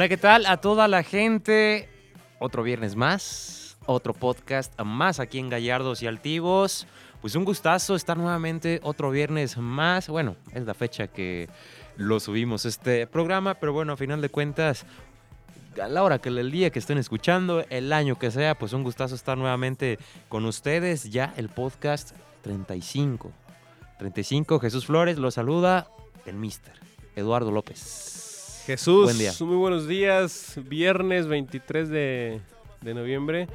Hola, ¿qué tal a toda la gente? Otro viernes más, otro podcast más aquí en Gallardos y Altivos. Pues un gustazo estar nuevamente otro viernes más. Bueno, es la fecha que lo subimos este programa, pero bueno, a final de cuentas, a la hora que el día que estén escuchando, el año que sea, pues un gustazo estar nuevamente con ustedes. Ya el podcast 35. 35, Jesús Flores lo saluda el mister Eduardo López. Jesús, Buen día. muy buenos días. Viernes 23 de, de noviembre.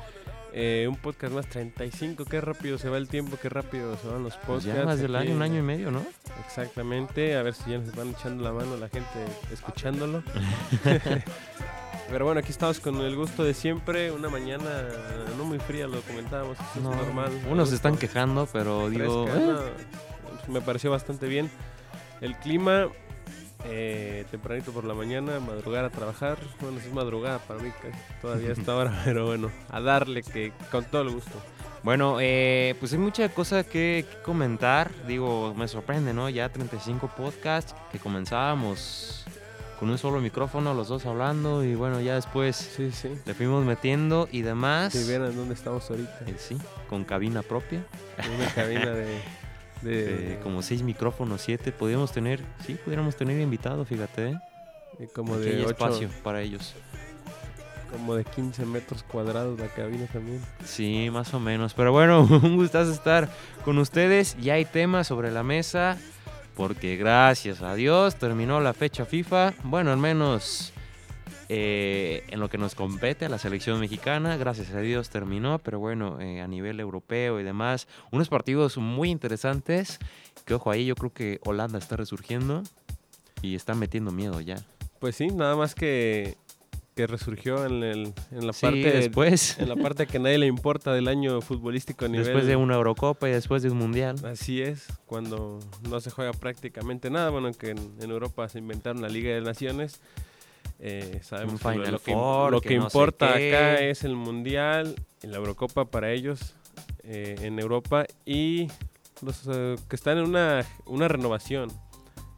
Eh, un podcast más 35. Qué rápido se va el tiempo, qué rápido se van los Pues podcasts. ya más del año, un año y medio, ¿no? Exactamente. A ver si ya nos van echando la mano la gente escuchándolo. Pero bueno, aquí estamos con el gusto de siempre. Una mañana no muy fría, lo comentábamos. eso No, es normal. Unos se están quejando, pero digo, eh, no, pues me pareció bastante bien. El clima, eh, tempranito por la mañana, madrugar a trabajar. Bueno, es madrugada para mí, todavía está ahora, pero bueno, a darle que con todo el gusto. Bueno, eh, pues hay mucha cosa que, que comentar. Digo, me sorprende, ¿no? Ya 35 podcasts que comenzábamos con un solo micrófono, los dos hablando, y bueno, ya después Sí, sí. le fuimos metiendo y demás. Si vieran dónde estamos ahorita, Eh, sí, con cabina propia, una cabina de... de- eh, como seis micrófonos, siete. Podríamos tener, sí, pudiéramos tener invitado, fíjate, ¿eh? de como Aquí hay de ocho- espacio para ellos. como de 15 metros cuadrados la cabina también. Sí, más o menos. Pero bueno, un gustazo estar con ustedes. Ya hay temas sobre la mesa. Porque gracias a Dios terminó la fecha FIFA. Bueno, al menos eh, en lo que nos compete a la selección mexicana. Gracias a Dios terminó. Pero bueno, eh, a nivel europeo y demás. Unos partidos muy interesantes. Que ojo ahí, yo creo que Holanda está resurgiendo. Y está metiendo miedo ya. Pues sí, nada más que, que resurgió en, el, en la Sí, parte... después. En la parte que a nadie le importa del año futbolístico a nivel... Después de una Eurocopa y después de un Mundial. Así es, cuando no se juega prácticamente nada, bueno, que en, en Europa se inventaron la Liga de Naciones, eh, sabemos que lo- que, Four, lo que que no sé importa acá es el Mundial y la Eurocopa para ellos eh, en Europa y los eh, que están en una, una renovación.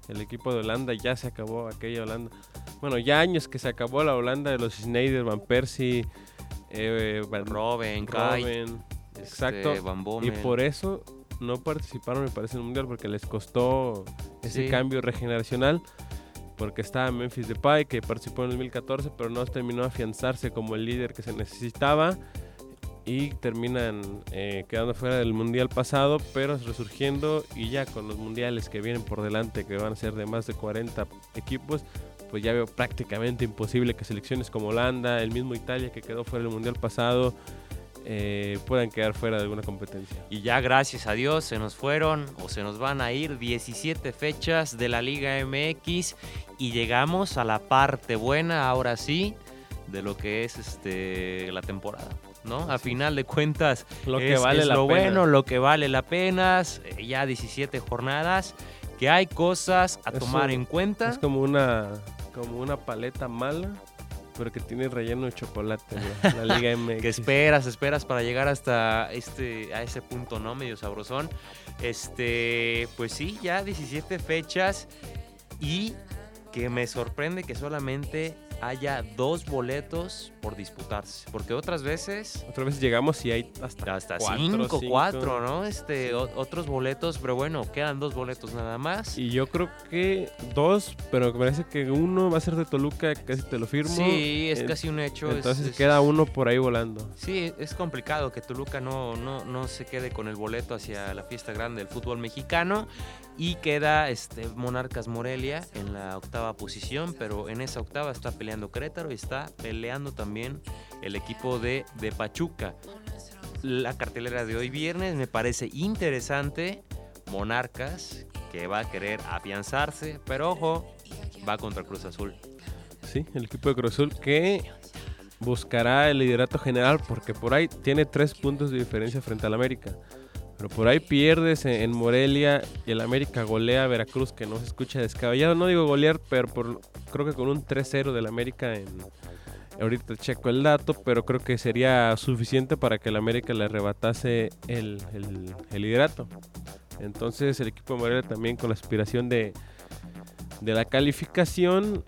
El equipo de Holanda ya se acabó aquella Holanda. Bueno, ya años que se acabó la Holanda de los Schneider, Van Persie, eh, Van Kai. Este, Exacto. Van Y por eso no participaron, me parece, en el Mundial, porque les costó ese Sí. cambio regeneracional. Porque estaba Memphis Depay, que participó en el 2014, pero no terminó de afianzarse como el líder que se necesitaba. Y terminan eh, quedando fuera del Mundial pasado, pero resurgiendo. Y ya con los Mundiales que vienen por delante, que van a ser de más de 40 equipos, pues ya veo prácticamente imposible que selecciones como Holanda, el mismo Italia que quedó fuera del Mundial pasado, eh, puedan quedar fuera de alguna competencia. Y ya gracias a Dios se nos fueron o se nos van a ir 17 fechas de la Liga MX y llegamos a la parte buena, ahora sí, de lo que es este la temporada. ¿no? A final de cuentas, Lo que es, vale es la lo pena. bueno, lo que vale la pena, eh, ya 17 jornadas, que hay cosas a Eso tomar en cuenta. Es como una, como una paleta mala, pero que tiene relleno de chocolate, la Liga MX. que esperas, esperas para llegar hasta este, a ese punto, ¿no? Medio sabrosón. Este, pues sí, ya 17 fechas y que me sorprende que solamente haya dos boletos por disputarse, porque otras veces Otra vez llegamos y hay hasta, hasta cuatro, cinco, cinco. cuatro, ¿no? Este, Sí. o- otros boletos, pero bueno, quedan dos boletos nada más. Y yo creo que dos, pero me parece que uno va a ser de Toluca, casi te lo firmo. Sí, es Eh, casi un hecho. es- Entonces es- queda uno por ahí volando. Sí, es complicado que Toluca no, no, no se quede con el boleto hacia la fiesta grande del fútbol mexicano y queda este, Monarcas Morelia en la octava posición, pero en esa octava está peleando Querétaro y está peleando también el equipo de, de Pachuca. La cartelera de hoy viernes me parece interesante. Monarcas, que va a querer afianzarse, pero ojo, va contra Cruz Azul. Sí, el equipo de Cruz Azul que buscará el liderato general porque por ahí tiene tres puntos de diferencia frente al América. Pero por ahí pierdes en, Morelia y el América golea a Veracruz, que no se escucha descabellado. No digo golear, pero creo que con un 3-0 del América. Ahorita checo el dato, pero creo que sería suficiente para que el América le arrebatase el, el- el liderato. Entonces el equipo de Morelia también con la aspiración de, de la calificación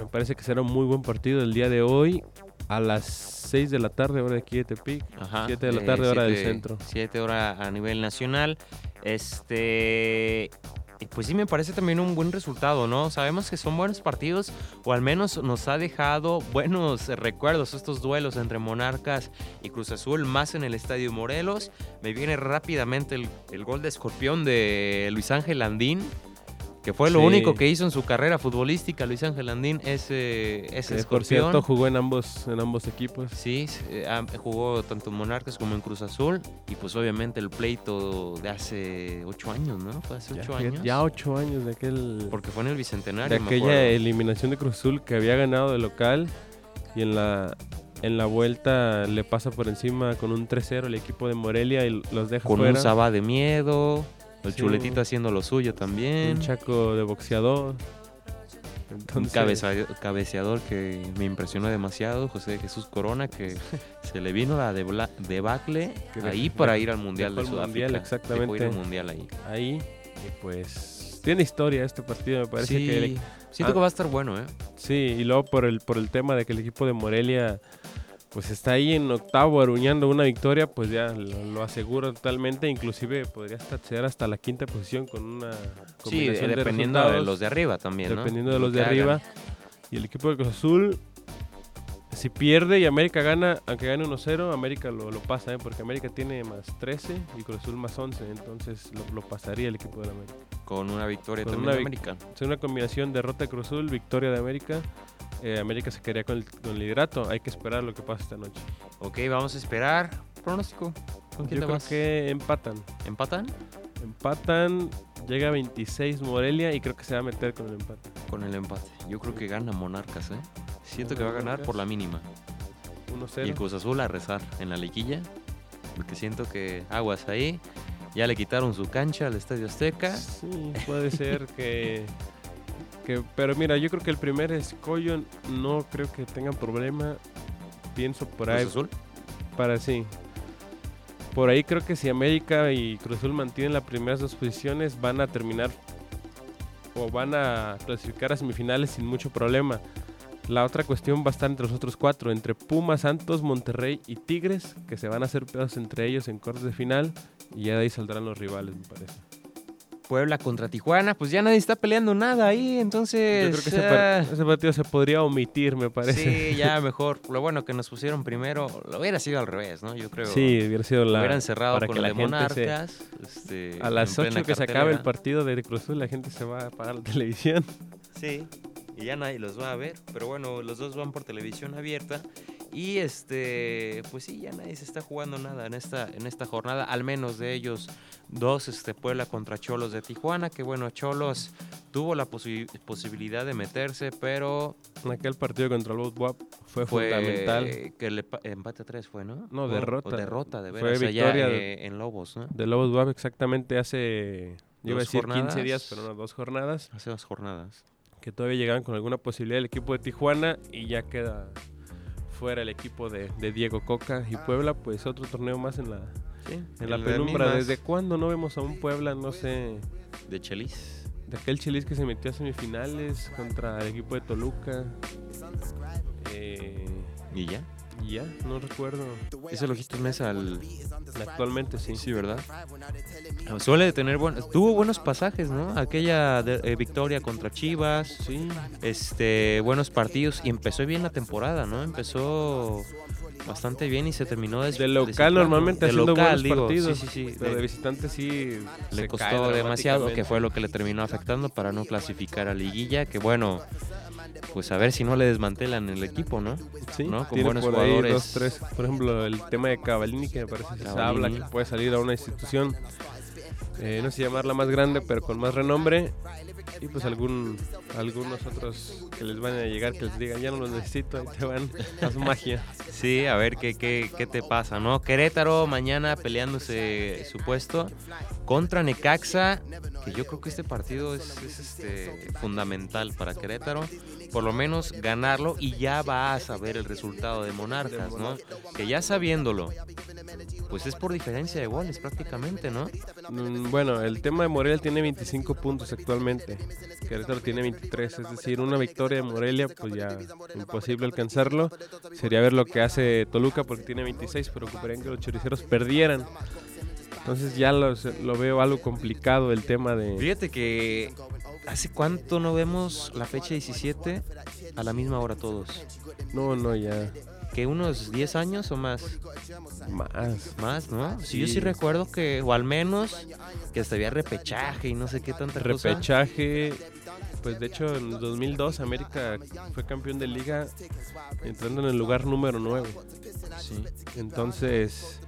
Me parece que será un muy buen partido el día de hoy a las 6 de la tarde, hora de aquí de Tepic. Ajá, 7 de la eh, tarde, hora del siete- centro. 7 horas a nivel nacional. Este. Pues sí, me parece también un buen resultado, ¿no? Sabemos que son buenos partidos, o al menos nos ha dejado buenos eh, recuerdos estos duelos entre Monarcas y Cruz Azul, más en el Estadio Morelos. Me viene rápidamente el, el gol de escorpión de Luis Ángel Andín, que fue lo Sí. único que hizo en su carrera futbolística, Luis Ángel Andín, ese, ese Que, por cierto, jugó en ambos, en ambos equipos. Sí, eh, jugó tanto en Monarcas como en Cruz Azul. Y pues obviamente el pleito de hace ocho años, ¿no? Fue hace Ya, ocho años. ya ocho años de aquel Porque fue en el Bicentenario. de aquella eliminación de Cruz Azul que había ganado de local y en la en la vuelta le pasa por encima con un 3-0 el equipo de Morelia y los deja Con fuera. un Saba de miedo. El Sí. chuletito haciendo lo suyo también. un chaco de boxeador. Un cabeza- cabeceador que me impresionó demasiado, José Jesús Corona, que se le vino la debacle ahí para ir al Mundial de Sudáfrica. Mundial, Dejó ir exactamente. al Mundial ahí. ahí y pues tiene historia este partido, me parece sí, que el- siento ah. que va a estar bueno, ¿eh? sí, y luego por el por el tema de que el equipo de Morelia pues está ahí en octavo aruñando una victoria, pues ya lo, lo asegura totalmente, inclusive podría hasta acceder hasta la quinta posición con una Sí, combinación de dependiendo de, los de arriba también, ¿no? dependiendo de Lo los de arriba. Y el equipo de Cruz Azul, si pierde y América gana, aunque gane 1-0, América lo, lo pasa, ¿eh? porque América tiene más 13 y Cruz Azul más 11, entonces lo, lo pasaría el equipo de la América. Con una victoria Con también una de América. Es una combinación derrota de Cruz Azul, victoria de América. Eh, América se quedaría con el, con el liderato. Hay que esperar lo que pasa esta noche. Ok, vamos a esperar. Pronóstico. ¿Con quién Yo te creo vas? que empatan. ¿Empatan? Empatan, llega a 26 Morelia y creo que se va a meter con el empate. Con el empate. Yo creo que gana Monarcas, ¿eh? Siento que va a ganar por la mínima. 1-0. Y el Cruz Azul a rezar en la liguilla. Porque siento que aguas ahí. Ya le quitaron su cancha al Estadio Azteca. Sí, puede ser que, que- Pero mira, yo creo que el primer escollo no creo que tengan problema. Pienso por ahí. Azul. Para sí. Por ahí creo que si América y Cruz Azul mantienen las primeras dos posiciones, van a terminar o van a clasificar a semifinales sin mucho problema. La otra cuestión va a estar entre los otros cuatro, entre Pumas, Santos, Monterrey y Tigres, que se van a hacer pedazos entre ellos en cuartos de final y ya de ahí saldrán los rivales, me parece. Puebla contra Tijuana. Pues ya nadie está peleando nada ahí. Entonces. Yo creo que ese, par- ese partido se podría omitir, me parece. Sí, ya mejor. Lo bueno que nos pusieron primero. Lo hubiera sido al revés, ¿no? Yo creo. Sí, hubiera sido Lo la... hubieran cerrado para con que la de gente se- Monarcas. este, A las en plena 8 que se acabe el partido de Cruz Azul, la gente se va a apagar la televisión. Sí, y ya nadie los va a ver, pero bueno, los dos van por televisión abierta y este, pues sí, ya nadie se está jugando nada en esta en esta jornada, al menos de ellos dos, este Puebla contra Cholos de Tijuana, que bueno, Cholos tuvo la posi- posibilidad de meterse, pero En aquel partido contra el Botswap fue, fue fundamental. que el empate a tres fue, ¿no? No, O- derrota. o derrota, de Fue veras, allá, victoria de- eh, en Lobos, ¿no? De Lobos WAP exactamente hace, yo iba a decir 15 jornadas. días, pero no, dos jornadas, Hace dos jornadas. Que todavía llegaban con alguna posibilidad el equipo de Tijuana y ya queda fuera el equipo de, de Diego Coca y Puebla, pues otro torneo más en la, Sí, en la de penumbra. ¿Desde cuándo no vemos a un Puebla, no sé, de Chelis. de aquel Chelis que se metió a semifinales contra el equipo de Toluca? Eh, Y ya. Y ya, no recuerdo. Ese lo quitó Mesa al Actualmente sí. Sí, ¿verdad? Suele tener buenos, tuvo buenos pasajes, ¿no? Aquella de- eh, victoria contra Chivas, Sí, este, buenos partidos y empezó bien la temporada, ¿no? Empezó bastante bien y se terminó des- De local normalmente de haciendo local, buenos digo, partidos, sí, sí, sí, pero de- de visitante sí le costó demasiado, que fue lo que le terminó afectando para no clasificar a liguilla, que bueno, pues a ver si no le desmantelan el equipo, ¿no? Sí, ¿no? Con buenos por ahí jugadores. dos, tres. Por ejemplo, el tema de Cavallini, que me parece que se habla que puede salir a una institución, eh, no sé llamarla más grande, pero con más renombre. Y pues algún algunos otros que les van a llegar, que les digan, ya no los necesito, ahí te van, haz magia. Sí, a ver qué, qué, qué te pasa, ¿no? Querétaro mañana peleándose su puesto contra Necaxa, que yo creo que este partido es, es, este, fundamental para Querétaro. Por lo menos ganarlo y ya va a saber el resultado de Monarcas, ¿no? Que ya sabiéndolo, pues es por diferencia de goles prácticamente, ¿no? Mm, Bueno, el tema de Morelia tiene 25 puntos actualmente. Querétaro tiene 23. Es decir, una victoria de Morelia, pues ya imposible alcanzarlo. Sería ver lo que hace Toluca porque tiene 26, pero ocuparían que los choriceros perdieran. Entonces ya los- lo veo algo complicado el tema de... Fíjate que hace cuánto no vemos la fecha 17 a la misma hora todos. No, no, ya Que unos 10 años o más. más. Más, ¿no? Sí, yo sí Sí. recuerdo que, o al menos, que hasta había repechaje y no sé qué tanta cosa. Repechaje. Pues de hecho en 2002 América fue campeón de liga entrando en el lugar número 9. Sí. Entonces,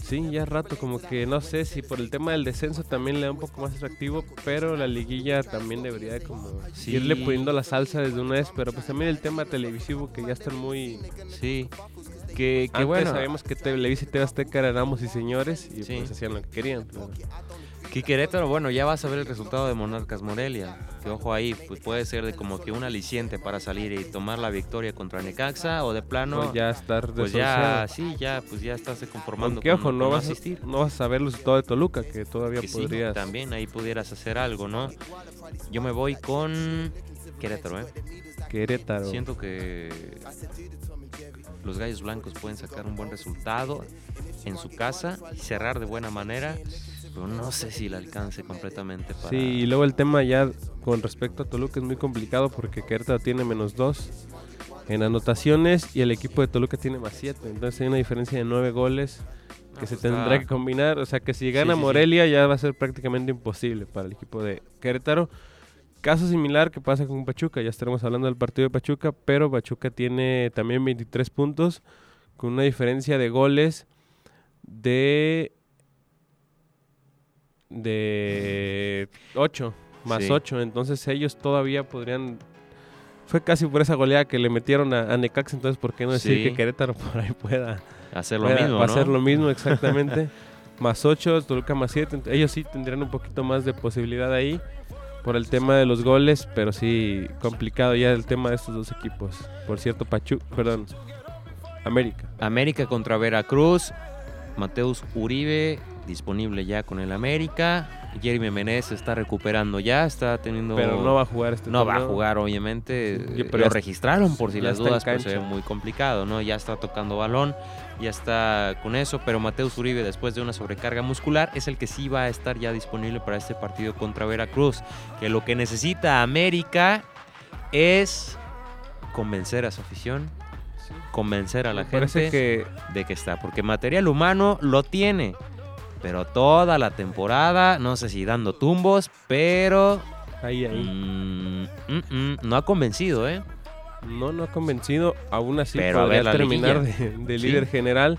sí, ya rato como que no sé si por el tema del descenso también le da un poco más atractivo, pero la liguilla también debería de como Sí. irle poniendo la salsa desde una vez, pero pues también el tema televisivo que ya están muy... Sí. Que, que Antes bueno, sabíamos que Televisa y TV Azteca eran amos y señores y Sí. pues hacían lo que querían. pero- que Querétaro, bueno, ya vas a ver el resultado de Monarcas Morelia. Que ojo ahí, pues puede ser de como que un aliciente para salir y tomar la victoria contra Necaxa o de plano, o ya estar pues ya, sí, ya, pues ya estás conformando ojo, con- no con vas, asistir. a, no vas a saber el resultado de Toluca, que todavía Que sí, podrías... también ahí pudieras hacer algo, ¿no? Yo me voy con Querétaro, ¿eh? Querétaro. Siento que los Gallos Blancos pueden sacar un buen resultado en su casa y cerrar de buena manera, pero no sé si le alcance completamente para... Sí, y luego el tema ya con respecto a Toluca es muy complicado porque Querétaro tiene menos 2 en anotaciones y el equipo de Toluca tiene más 7. Entonces hay una diferencia de 9 goles No, que se pues tendrá está- que combinar. O sea que si gana sí, sí. Morelia ya va a ser prácticamente imposible para el equipo de Querétaro. Caso similar que pasa con Pachuca, ya estaremos hablando del partido de Pachuca, pero Pachuca tiene también 23 puntos con una diferencia de goles de de 8 más Sí. 8, entonces ellos todavía podrían fue casi por esa goleada que le metieron a, a Necaxa, entonces por qué no decir Sí. que Querétaro por ahí pueda hacer lo pueda- mismo, va a ¿no? hacer lo mismo exactamente. más 8, Toluca más 7. Ellos sí tendrían un poquito más de posibilidad ahí por el tema de los goles, pero sí complicado ya el tema de estos dos equipos. Por cierto, Pachu, perdón, América. América contra Veracruz. Mateus Uribe disponible ya con el América. Jeremy Menez se está recuperando ya, está teniendo... Pero no va a jugar este No va a jugar, obviamente. Sí, pero lo registraron por si las dudas, pues se ve muy complicado, ¿no? Ya está tocando balón, ya está con eso, pero Mateus Uribe, después de una sobrecarga muscular, es el que sí va a estar ya disponible para este partido contra Veracruz. Que lo que necesita América es convencer a su afición, convencer a la Me gente que de que está, porque material humano lo tiene. Pero toda la temporada, no sé si dando tumbos, pero ahí, ahí. Mm, mm, mm, no ha convencido, ¿eh? No, no ha convencido. Aún así Pero a podría ver la terminar de, Sí. líder general.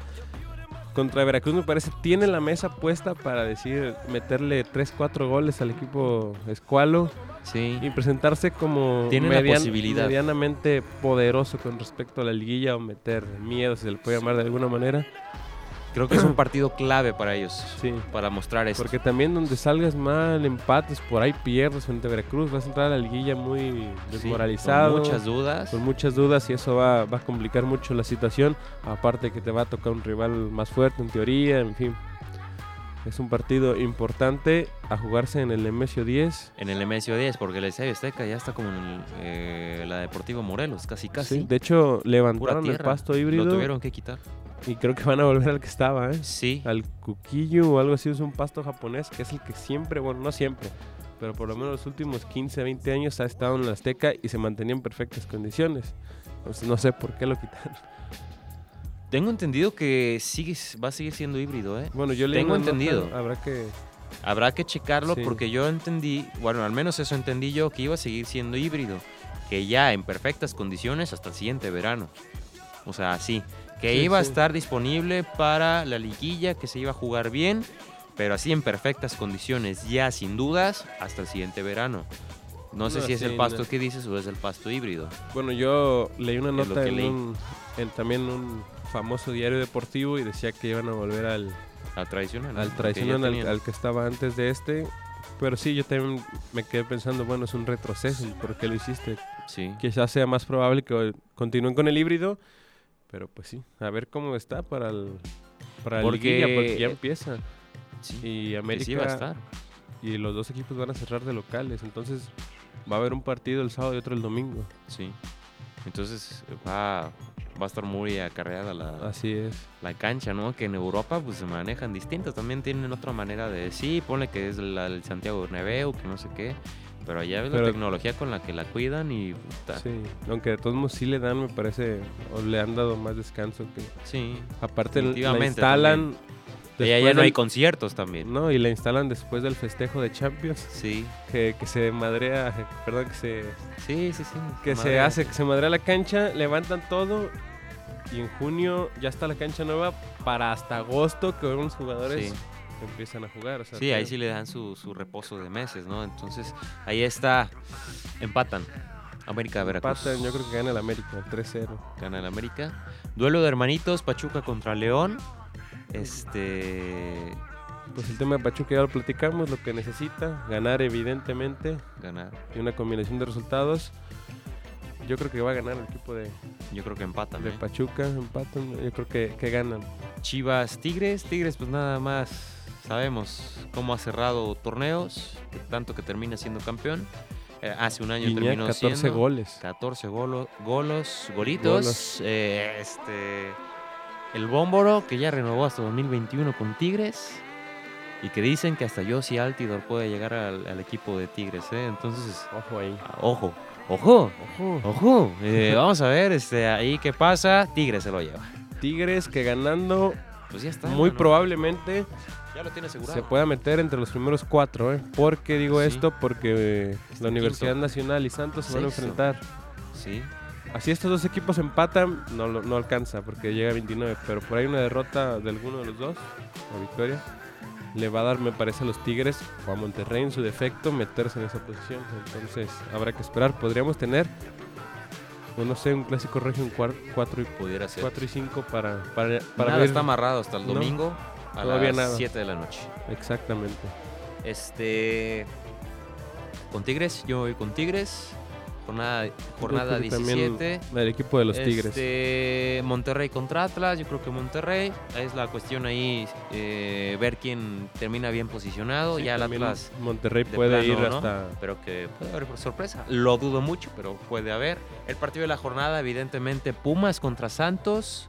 Contra Veracruz me parece tiene la mesa puesta para decir meterle 3-4 goles al equipo Escualo Sí. y presentarse como medianamente poderoso con respecto a la liguilla o meter miedo, si se le puede llamar de alguna manera. Creo que es un partido clave para ellos, Sí. para mostrar esto. Porque también donde salgas mal, empates, por ahí pierdes frente a Veracruz, vas a entrar a la liguilla muy Sí, desmoralizado. con muchas dudas. con muchas dudas y eso va, va a complicar mucho la situación. Aparte que te va a tocar un rival más fuerte en teoría, en fin. Es un partido importante a jugarse en el Nemesio 10. En el Nemesio 10, porque el Estadio Azteca ya está como en el, eh, la Deportivo Morelos, casi casi. Sí, De hecho, levantaron el pasto Lo híbrido tuvieron que quitar. Y creo que van a volver al que estaba, ¿eh? Sí. Al Kukiyu o algo así, es un pasto japonés que es el que siempre, bueno, no siempre, pero por lo menos los últimos 15, 20 años ha estado en la Azteca y se mantenía en perfectas condiciones. Entonces no sé por qué lo quitaron. Tengo entendido que sigue, va a seguir siendo híbrido, ¿eh? Bueno, yo leí Tengo una nota, entendido. habrá que Habrá que checarlo Sí. porque yo entendí, bueno, al menos eso entendí yo, que iba a seguir siendo híbrido. Que ya en perfectas condiciones hasta el siguiente verano. O sea, sí. Que Sí, iba a estar disponible para la liguilla, que se iba a jugar bien, pero así en perfectas condiciones, ya sin dudas, hasta el siguiente verano. No sé No, si es sí, el pasto no. que dices o es el pasto híbrido. Bueno, yo leí una nota en, leí. un, en también un famoso diario deportivo y decía que iban a volver al, Al tradicional. al tradicional, al que estaba antes de este. Pero sí, yo también me quedé pensando, bueno, es un retroceso, ¿por qué lo hiciste? Sí. Quizás sea más probable que continúen con el híbrido, Pero pues sí, a ver cómo está para el para Porque- liguilla, porque ya empieza. Sí, Y que sí América va a estar. y los dos equipos van a cerrar de locales, entonces va a haber un partido el sábado y otro el domingo. Sí. Entonces va, va a estar muy acarreada la, Así es. la cancha, ¿no? Que en Europa pues se manejan distintos. También tienen otra manera de sí, ponle que es la, el Santiago Bernabéu, que no sé qué. Pero allá ves Pero- la tecnología con la que la cuidan y puta, Sí, aunque de todos modos sí le dan, me parece, o le han dado más descanso que sí. aparte la instalan Y allá después no hay del- conciertos también. no, y la instalan después del festejo de Champions, Sí, que, que se madrea, perdón, que se sí, sí, sí. que se hace, que se madrea la cancha, levantan todo y en junio ya está la cancha nueva para hasta agosto que unos jugadores Sí. Empiezan a jugar. o sea, Sí, ahí sí le dan su, su reposo de meses, ¿no? Entonces, ahí está. Empatan. América Veracruz. empatan, yo creo que gana el América, 3-0. Gana el América. Duelo de hermanitos, Pachuca contra León. Este. Pues el tema de Pachuca ya lo platicamos, lo que necesita, ganar evidentemente Ganar. y una combinación de resultados. Yo creo que va a ganar el equipo de, Yo creo que empatan. de ¿eh? Pachuca, empatan, yo creo que, que ganan. Chivas Tigres. Tigres, pues nada más sabemos cómo ha cerrado torneos. que tanto que termina siendo campeón. Eh, hace un año Guiñac, terminó 14 siendo. goles. 14 golo- golos, golitos. Golos. Eh, este, el Bómboro, que ya renovó hasta 2021 con Tigres. Y que dicen que hasta Yossi Altidor puede llegar al, al equipo de Tigres. ¿eh? Entonces, Ojo ahí. ah, ojo, ojo, Ojo. ojo. Vamos a ver este, ahí qué pasa. Tigres se lo lleva. Tigres que ganando Pues ya está. muy probablemente Ya lo tiene asegurado. se pueda meter entre los primeros cuatro. ¿eh? ¿Por qué digo Sí. esto? Porque Está la Universidad quinto. Nacional y Santos se van a enfrentar. Sí. Así estos dos equipos empatan, no, no alcanza porque llega a 29, pero por ahí una derrota de alguno de los dos, o victoria, le va a dar, me parece, a los Tigres o a Monterrey en su defecto meterse en esa posición. Entonces habrá que esperar. Podríamos tener, o no sé, un clásico regio en 4 y, Pudiera ser. cuatro y 5 para, para, para Nada ver. está amarrado hasta el No, domingo a todavía las nada. 7 de la noche. Exactamente. Este. Con Tigres, yo voy con Tigres. Jornada, jornada Yo creo que también 17. El equipo de los Tigres. Este, Monterrey contra Atlas, yo creo que Monterrey. Es la cuestión ahí, eh, ver quién termina bien posicionado. Sí, ya el Atlas, Monterrey de puede plano, ir ¿no? hasta. pero que puede haber sorpresa. Lo dudo mucho, pero puede haber. El partido de la jornada, evidentemente, Pumas contra Santos.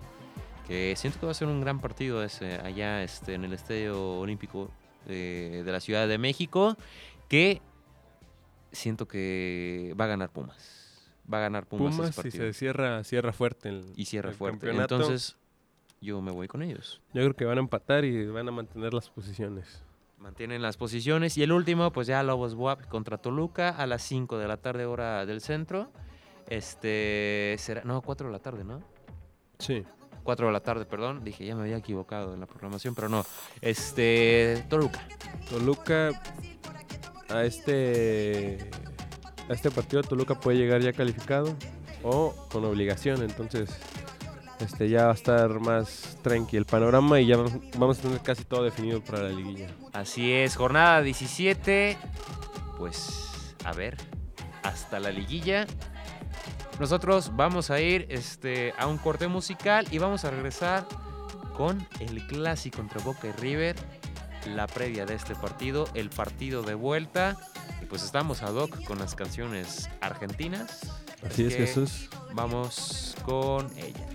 Que siento que va a ser un gran partido ese allá este, en el Estadio Olímpico eh, de la Ciudad de México. Que siento que va a ganar Pumas. Va a ganar Pumas, ese Pumas y partido. se cierra, cierra fuerte. el- y cierra el fuerte. campeonato. Entonces, yo me voy con ellos. Yo creo que van a empatar y van a mantener las posiciones. Mantienen las posiciones. Y el último, pues ya Lobos WAP contra Toluca a las 5 de la tarde, hora del centro. Este será. No, 4 de la tarde, ¿no? Sí. 4 de la tarde, perdón. Dije, ya me había equivocado en la programación, pero no. Este. Toluca. Toluca a este a este partido Toluca puede llegar ya calificado o con obligación, entonces este ya va a estar más tranqui el panorama y ya vamos- vamos a tener casi todo definido para la liguilla. Así es, jornada 17. Pues, a ver, hasta la liguilla. Nosotros vamos a ir este, a un corte musical y vamos a regresar con el clásico entre Boca y River, la previa de este partido, el partido de vuelta. Y pues estamos ad hoc con las canciones argentinas. Así es Jesús. Vamos con ella.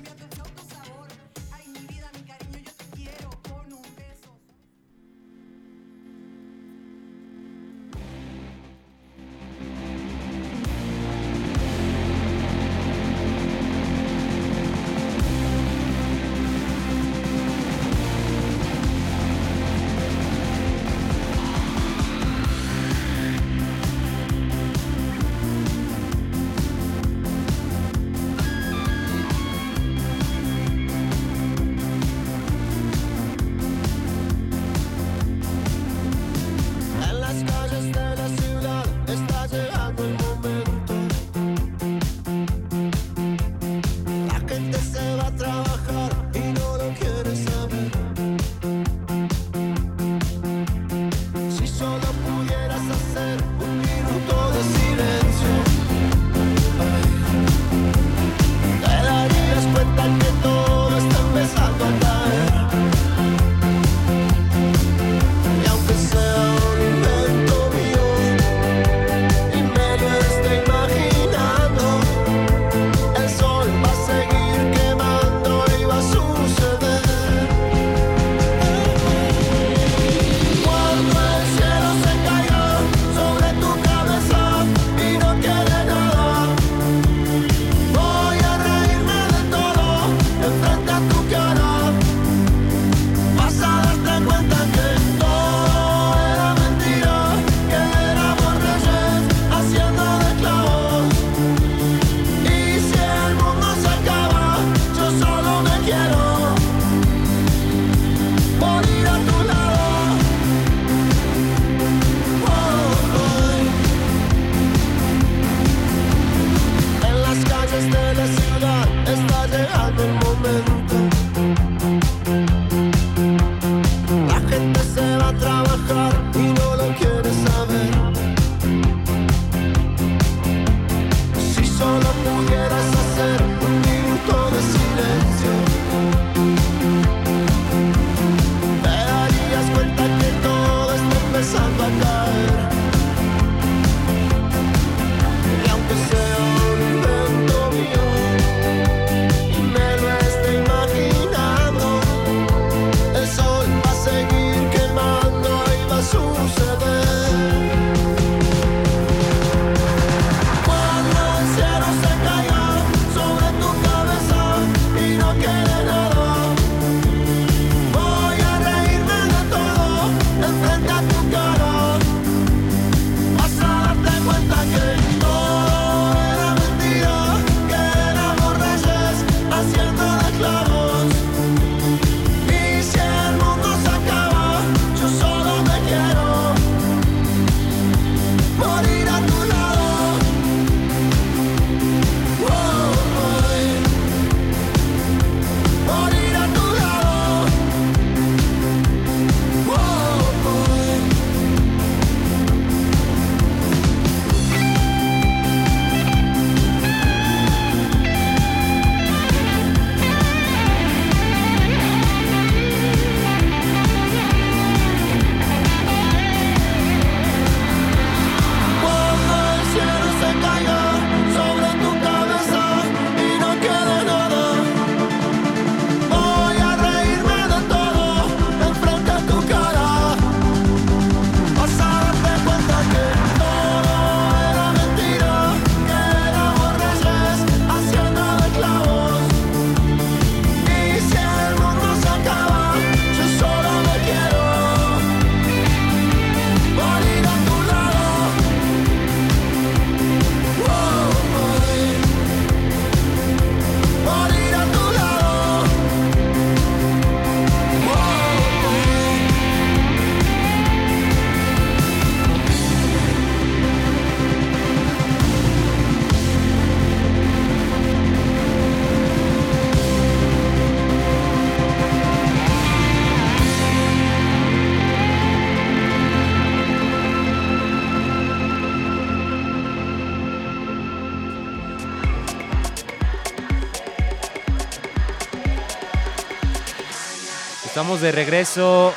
Estamos de regreso.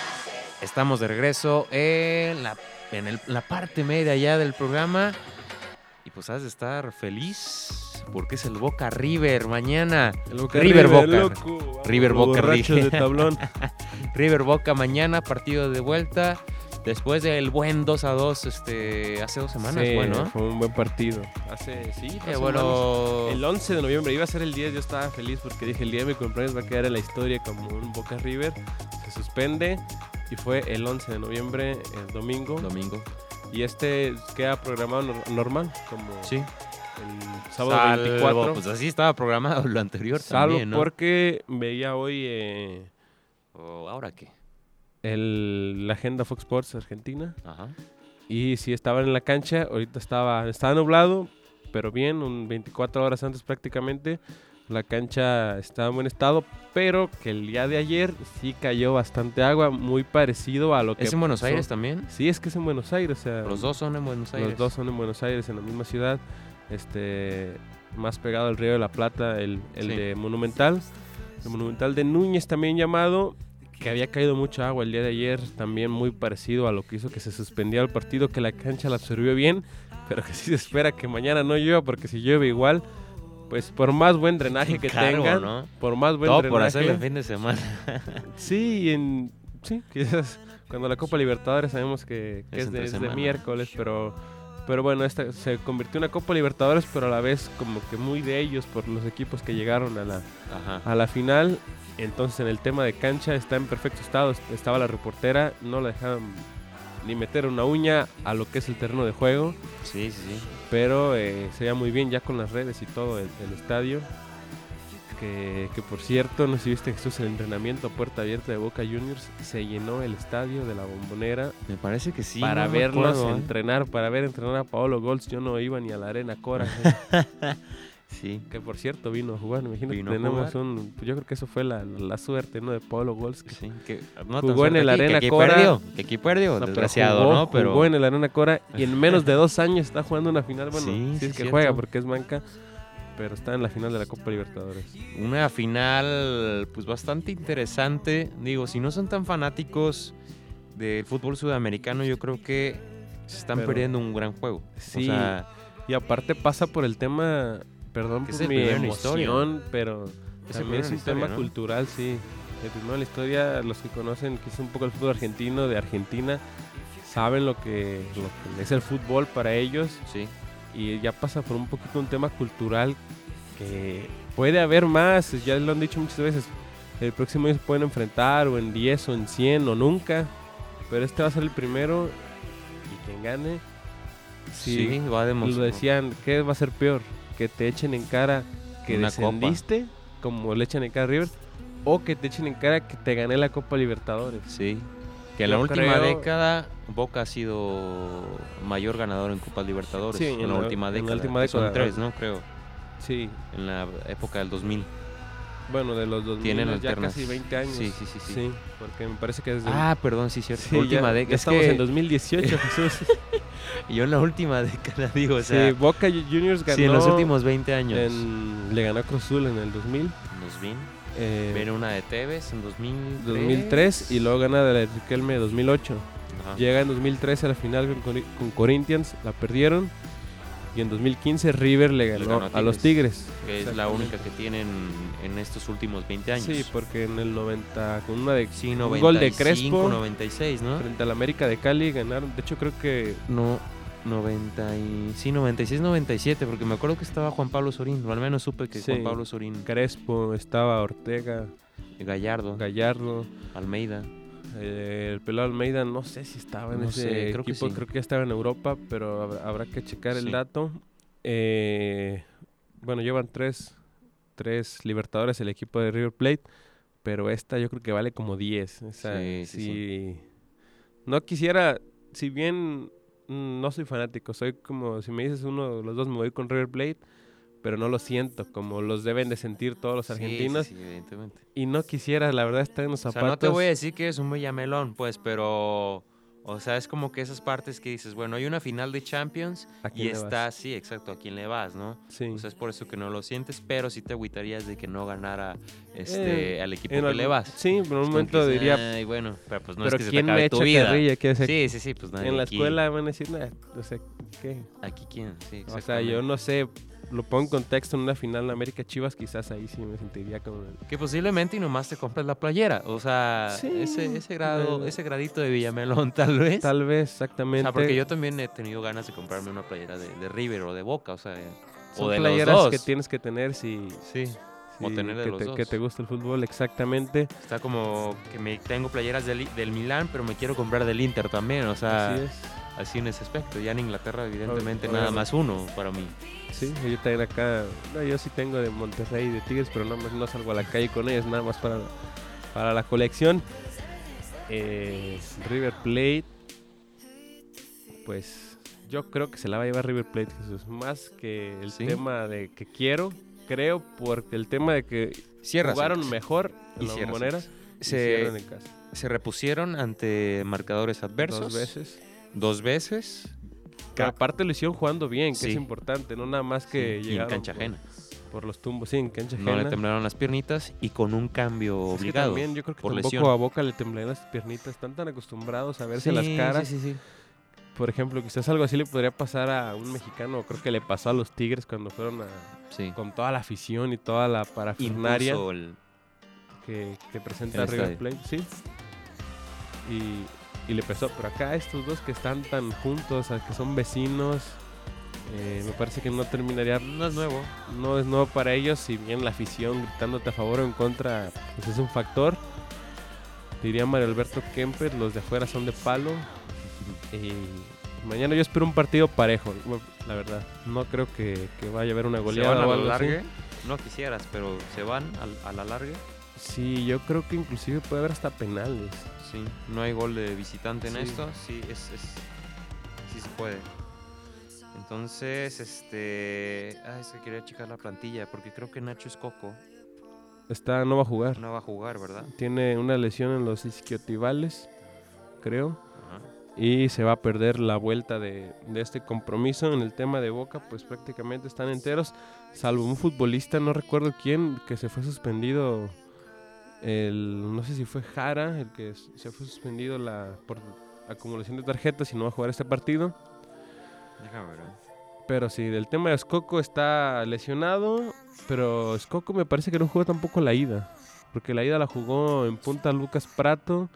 Estamos de regreso en la, en el- la parte media ya del programa. Y pues has de estar feliz porque es el Boca River mañana. El Boca River Boca. loco. River Boca, River. de tablón. River Boca mañana, partido de vuelta. Después del buen 2 a 2 este, hace dos semanas, Sí, bueno. fue un buen partido. Hace, sí, Eh, dos bueno, semanas. El 11 de noviembre, iba a ser el 10, yo estaba feliz porque dije el día de mi cumpleaños va a quedar en la historia como un Boca River. Se suspende y fue el 11 de noviembre, el domingo. domingo. Y este queda programado nor- normal, como Sí. el sábado Salvo, 24. Pues así estaba programado lo anterior Salvo también, ¿no? porque veía hoy eh, O, ¿Ahora qué? El, la agenda Fox Sports Argentina. Ajá. Y sí estaban en la cancha, ahorita estaba, estaba nublado, pero bien, un 24 horas antes prácticamente. La cancha estaba en buen estado, pero que el día de ayer sí cayó bastante agua, muy parecido a lo que... ¿Es en Buenos pasó- Aires también? Sí, es que es en Buenos Aires, o sea... Los dos son en Buenos Aires. Los dos son en Buenos Aires, en la misma ciudad. Este, más pegado al Río de la Plata, el, el Sí. de Monumental. El Monumental de Núñez también llamado, que había caído mucha agua el día de ayer, también muy parecido a lo que hizo que se suspendiera el partido, que la cancha la absorbió bien, pero que sí se espera que mañana no llueva, porque si llueve igual, pues por más buen drenaje que Cargo, tengan, ¿no? por más buen Todo drenaje, por hacerlo el fin de semana. Sí, en, sí, quizás cuando la Copa Libertadores sabemos que, que Es es, de, es de miércoles, pero, pero bueno, esta se convirtió en una Copa Libertadores, pero a la vez como que muy de ellos por los equipos que llegaron a la, Ajá. a la final. Entonces en el tema de cancha está en perfecto estado, estaba la reportera, no la dejaban ni meter una uña a lo que es el terreno de juego, Sí, sí, sí. pero eh, se veía muy bien ya con las redes y todo el, el estadio. Que, que por cierto, no sé si viste Jesús, el entrenamiento a puerta abierta de Boca Juniors se llenó el estadio de la bombonera Me parece que sí. para no verlos acuerdo, ¿eh? entrenar, para ver entrenar a Paolo Golds. Yo no iba ni a la arena Cora. eh. Sí. Que por cierto vino a jugar, imagínate, Vino tenemos un... Yo creo que eso fue la, la suerte, ¿no? De Pablo Golski. Sí, que no Jugó en el aquí, que Arena aquí Cora. perdió, que aquí perdió, No, desgraciado, jugó, ¿no? Pero Jugó en el Arena Cora y en menos de dos años está jugando una final. Bueno, Sí, sí, es que cierto. juega porque es banca, pero está en la final de la Copa Libertadores. una final pues bastante interesante. Digo, si no son tan fanáticos del fútbol sudamericano, yo creo que se están Pero- perdiendo un gran juego. Sí, O sea, y aparte pasa por el tema, perdón Que por es mi emoción, pero Es también es un historia, tema ¿no? cultural, sí. El primero en la historia, los que conocen quizás un poco el fútbol argentino, de Argentina, saben lo que, lo que es el fútbol para ellos sí. y ya pasa por un poquito un tema cultural que puede haber más, ya lo han dicho muchas veces, el próximo año se pueden enfrentar o en 10 o en 100 o nunca, pero este va a ser el primero y quien gane, Sí, sí, va a demostrar. lo decían, ¿qué va a ser peor? Que te echen en cara que Una copa. descendiste, como le echan en cara a River, o que te echen en cara que te gané la Copa Libertadores. Sí. Que en la última creo- década Boca ha sido mayor ganador en Copas Libertadores. Sí, en, en la, última en la década. última Son tres, ¿no? Creo. Sí, En la época del 2000. Bueno, de los 2000 Tienen ya casi 20 años. Sí, sí, sí, sí. Sí, porque me parece que desde Ah, perdón, sí, cierto. Sí, última década. estamos que en 2018, Jesús. yo en la última década digo, o sea, sí, Boca Juniors ganó sí, en los últimos 20 años. en- le ganó a Cruz Azul en el 2000, Nos vin. eh, Viene una de Tevez en 2003. 2003 y luego gana de la de Riquelme 2008. Ajá. Llega en 2013 a la final con, con Corinthians, la perdieron. Y en 2015 River le ganó, ganó a a los Tigres. Que es la única que tienen en estos últimos 20 años. Sí, porque en el 90, con una de Sí, un 95, gol de Crespo 96, ¿no? frente al América de Cali ganaron. De hecho, creo que No, 90 y... Sí, 96, 97, porque me acuerdo que estaba Juan Pablo Sorín, o al menos supe que Sí. Juan Pablo Sorín, Crespo, estaba Ortega, Gallardo, Gallardo, Almeida. Eh, el pelado Almeida, no sé si estaba en No ese sé, creo que equipo, sí. creo que estaba en Europa, pero habrá, habrá que checar el dato. Eh, bueno, llevan tres, tres Libertadores el equipo de River Plate, pero esta yo creo que vale como 10. Esa, Sí, sí, sí. No quisiera, si bien mm, no soy fanático, soy como, si me dices uno de los dos, me voy con River Plate, pero no lo siento como los deben de sentir todos los Sí, sí, argentinos. Sí, evidentemente. Y no quisiera, la verdad, estar en los O sea, zapatos. no te voy a decir que es un Villamelón, pues, pero... O sea, es como que esas partes que dices, bueno, hay una final de Champions ¿A quién y le vas? está, sí, exacto, a quién le vas, ¿no? Sí. O sea, es por eso que no lo sientes, pero sí te agüitarías de que no ganara este, Eh, al equipo que le vas. Sí, por un momento que dices, diría, Ay, bueno, pero pues no pero es que se te ¿quién me acabe tu vida. carrilla? Decir, Sí, sí, sí, pues nadie en la aquí. escuela van a decir, "Nah, o sea, ¿qué? Aquí quién, sí, O sea, yo no sé, lo pongo en contexto en una final de América Chivas, quizás ahí sí me sentiría como... Que posiblemente y nomás te compres la playera. O sea, Sí, ese, ese grado, ese gradito de Villamelón, tal vez. Tal vez, o exactamente. sea, porque yo también he tenido ganas de comprarme una playera de, de River o de Boca, o sea, Son o de los playeras dos. que tienes que tener si, Sí, o si- tener de que, los te, dos. que te gusta el fútbol, exactamente. está como que me tengo playeras del, del Milán, pero me quiero comprar del Inter también, o sea, Así así, en ese aspecto. Ya en Inglaterra, evidentemente, nada más uno para mí. Sí, yo también acá, no, yo sí tengo de Monterrey y de Tigres, pero no, no salgo a la calle con ellos, nada más para, para la colección. Eh, River Plate, pues yo creo que se la va a llevar River Plate, Jesús. Más que el ¿Sí? tema de que quiero, creo, porque el tema de que Cierra. jugaron mejor en la y Se, cierran en casa. se repusieron ante marcadores adversos. Dos veces. Dos veces. Que aparte lo hicieron jugando bien, que Sí. es importante, no nada más que Sí, y en cancha por, ajena. por los tumbos, sí, en cancha No le ajena. temblaron las piernitas y con un cambio Es que obligado. también yo creo que por tampoco lesión. a Boca le temblan las piernitas, están tan acostumbrados a verse las caras. Sí, sí, sí. Por ejemplo, quizás algo así le podría pasar a un mexicano, creo que le pasó a los Tigres cuando fueron a, sí. con toda la afición y toda la el- que, que presenta El River. Plate, sí. Y, y le pesó, pero acá estos dos que están tan juntos, a que son vecinos, eh, me parece que no terminaría, No es nuevo. no es nuevo para ellos, si bien la afición gritándote a favor o en contra, pues es un factor. Diría Mario Alberto Kemper, los de afuera son de palo. Y mañana yo espero un partido parejo, la verdad. No creo que, que vaya a haber una ¿Se goleada van a la larga? No quisieras, pero se van al- a, la larga. Sí, yo creo que inclusive puede haber hasta penales. Sí. No hay gol de visitante en Sí. esto. Sí, es, es- sí se puede. Entonces, este. Ah, es que quería checar la plantilla porque creo que Nacho es Coco. Está, no va a jugar. No va a jugar, ¿verdad? Tiene una lesión en los isquiotibiales, creo. Ajá. y se va a perder la vuelta de, de este compromiso. En el tema de Boca, pues prácticamente están enteros, salvo un futbolista, no recuerdo quién, que se fue suspendido. El, no sé si fue Jara, el que se fue suspendido la, por acumulación de tarjetas y no va a jugar este partido. Déjame ver. ¿eh? Pero sí, del tema de Escoco está lesionado, pero Escoco me parece que no jugó tampoco la ida, porque la ida la jugó en punta Lucas Prato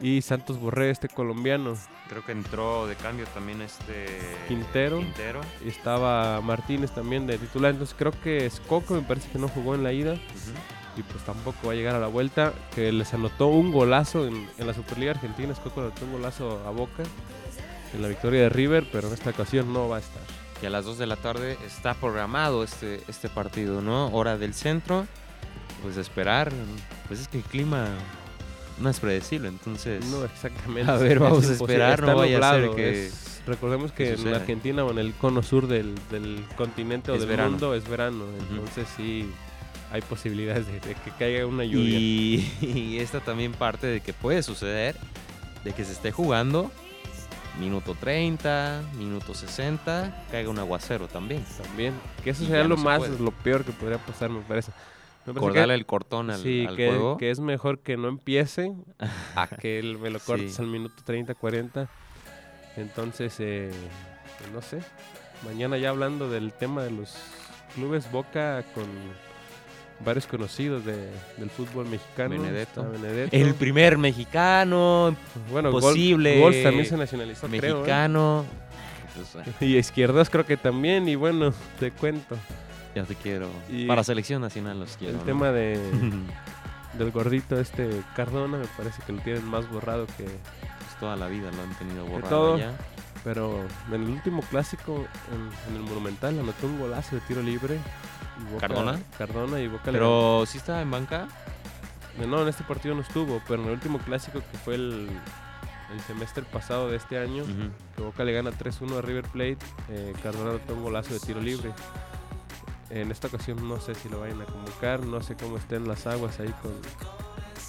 y Santos Borré, este colombiano. Creo que entró de cambio también este. Quintero. Quintero. y estaba Martínez también de titular. Entonces creo que Escoco me parece que no jugó en la ida Ujú. Y pues tampoco va a llegar a la vuelta. Que les anotó un golazo en, en la Superliga Argentina. Escoco anotó un golazo a Boca en la victoria de River, pero en esta ocasión no va a estar. que a las 2 de la tarde está programado este, este partido, ¿no? Hora del centro. Pues esperar. Pues es que el clima no es predecible, entonces. No exactamente. A ver, es vamos a esperar, no vaya a ser que- es- recordemos que en. Argentina o en el cono sur del, del continente o Es del verano. mundo es verano. Entonces sí hay posibilidades de, de que caiga una lluvia. Y, y esta también parte de que puede suceder de que se esté jugando minuto 30, minuto 60, caiga un aguacero también. También. Que eso sería lo no se más, puede. lo peor que podría pasar, me parece. Que, el cortón al, sí, al que, juego. que es mejor que no empiece a que él me lo cortes Sí. al minuto 30, 40. Entonces, eh, pues no sé. Mañana ya hablando del tema de los clubes Boca con varios conocidos de- del fútbol mexicano. Benedetto. El primer mexicano, bueno, posible también se nacionalizó, creo, ¿eh? mexicano. Y Izquierdos creo que también. Y bueno, te cuento. ya te quiero. Y Para selección nacional los quiero. el ¿no? tema de, del gordito este Cardona me parece que lo tienen más borrado que Pues toda la vida lo han tenido borrado todo. ya. pero en el último clásico en, en el Monumental anotó un golazo de tiro libre Boca- ¿Cardona? Cardona y Boca Pero sí estaba en banca. no en este partido no estuvo pero en el último clásico que fue el, el semestre pasado de este año que Boca le gana 3-1 a River Plate eh, Cardona anotó un golazo de tiro libre en esta ocasión no sé si lo vayan a convocar no sé cómo estén las aguas ahí con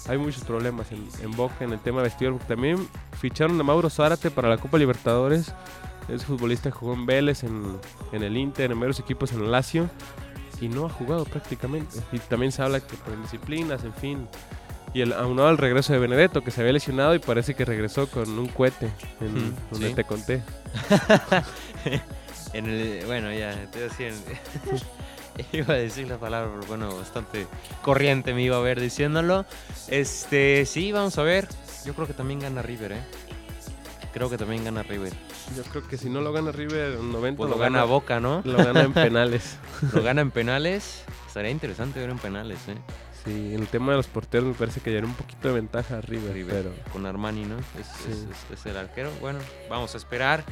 hay muchos problemas en, en Boca en el tema vestidor. porque También ficharon a Mauro Zárate para la Copa Libertadores. Es futbolista que jugó en Vélez, en, en el Inter, en varios equipos en el Lazio. Y no ha jugado prácticamente. Y también se habla que por indisciplinas, en fin. Y el, aunado al regreso de Benedetto, que se había lesionado y parece que regresó con un cohete, en, Mm, donde sí. te conté. En el, bueno, ya, te iba a decir, iba a decir la palabra, pero bueno, bastante corriente me iba a ver diciéndolo. Este, sí, vamos a ver. Yo creo que también gana River, ¿eh? Creo que también gana River. Yo creo que si no lo gana River en 90, Pues lo gana Boca, ¿no? Lo gana en penales. Lo gana en penales. Estaría interesante ver en penales, ¿eh? Sí, en el tema de los porteros me parece que ya era un poquito de ventaja a River, River pero con Armani, ¿no? Es, Sí. es- es- es el arquero. Bueno, vamos a esperar.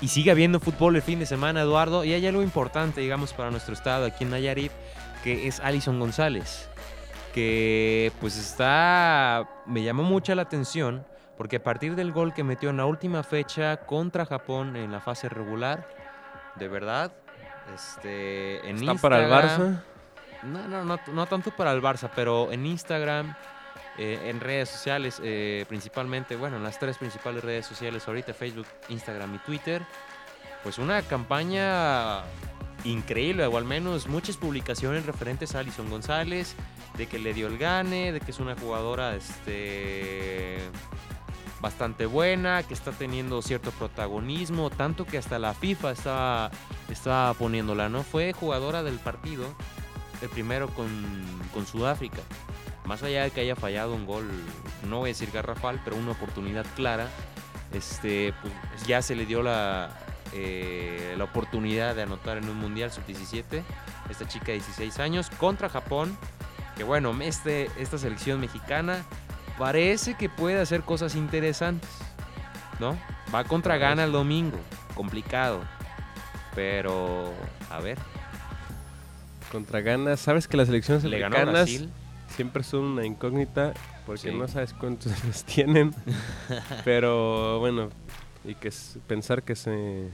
Y sigue habiendo fútbol el fin de semana, Eduardo. Y hay algo importante, digamos, para nuestro estado aquí en Nayarit, que es Alison González. Que pues está. Me llamó mucho la atención. Porque a partir del gol que metió en la última fecha contra Japón en la fase regular, de verdad, este, en está para el Instagram- Barça. no, no, no, no tanto para el Barça, pero en Instagram, eh, en redes sociales, eh, principalmente, bueno, en las tres principales redes sociales ahorita, Facebook, Instagram y Twitter, pues una campaña increíble, o al menos muchas publicaciones referentes a Alison González, de que le dio el gane, de que es una jugadora este, bastante buena, que está teniendo cierto protagonismo, tanto que hasta la FIFA estaba, estaba poniéndola, ¿no? Fue jugadora del partido, el primero con, con Sudáfrica. Más allá de que haya fallado un gol, no voy a decir garrafal, pero una oportunidad clara, este, pues ya se le dio la, eh, la oportunidad de anotar en un Mundial Sub-17, esta chica de 16 años, contra Japón, que bueno, este, esta selección mexicana parece que puede hacer cosas interesantes, ¿no? Va contra Ghana el domingo, complicado, pero a ver, Contra Ghana, sabes que las selecciones le ganó a siempre son una incógnita porque Sí. no sabes cuántos años tienen. Pero bueno, y que pensar que se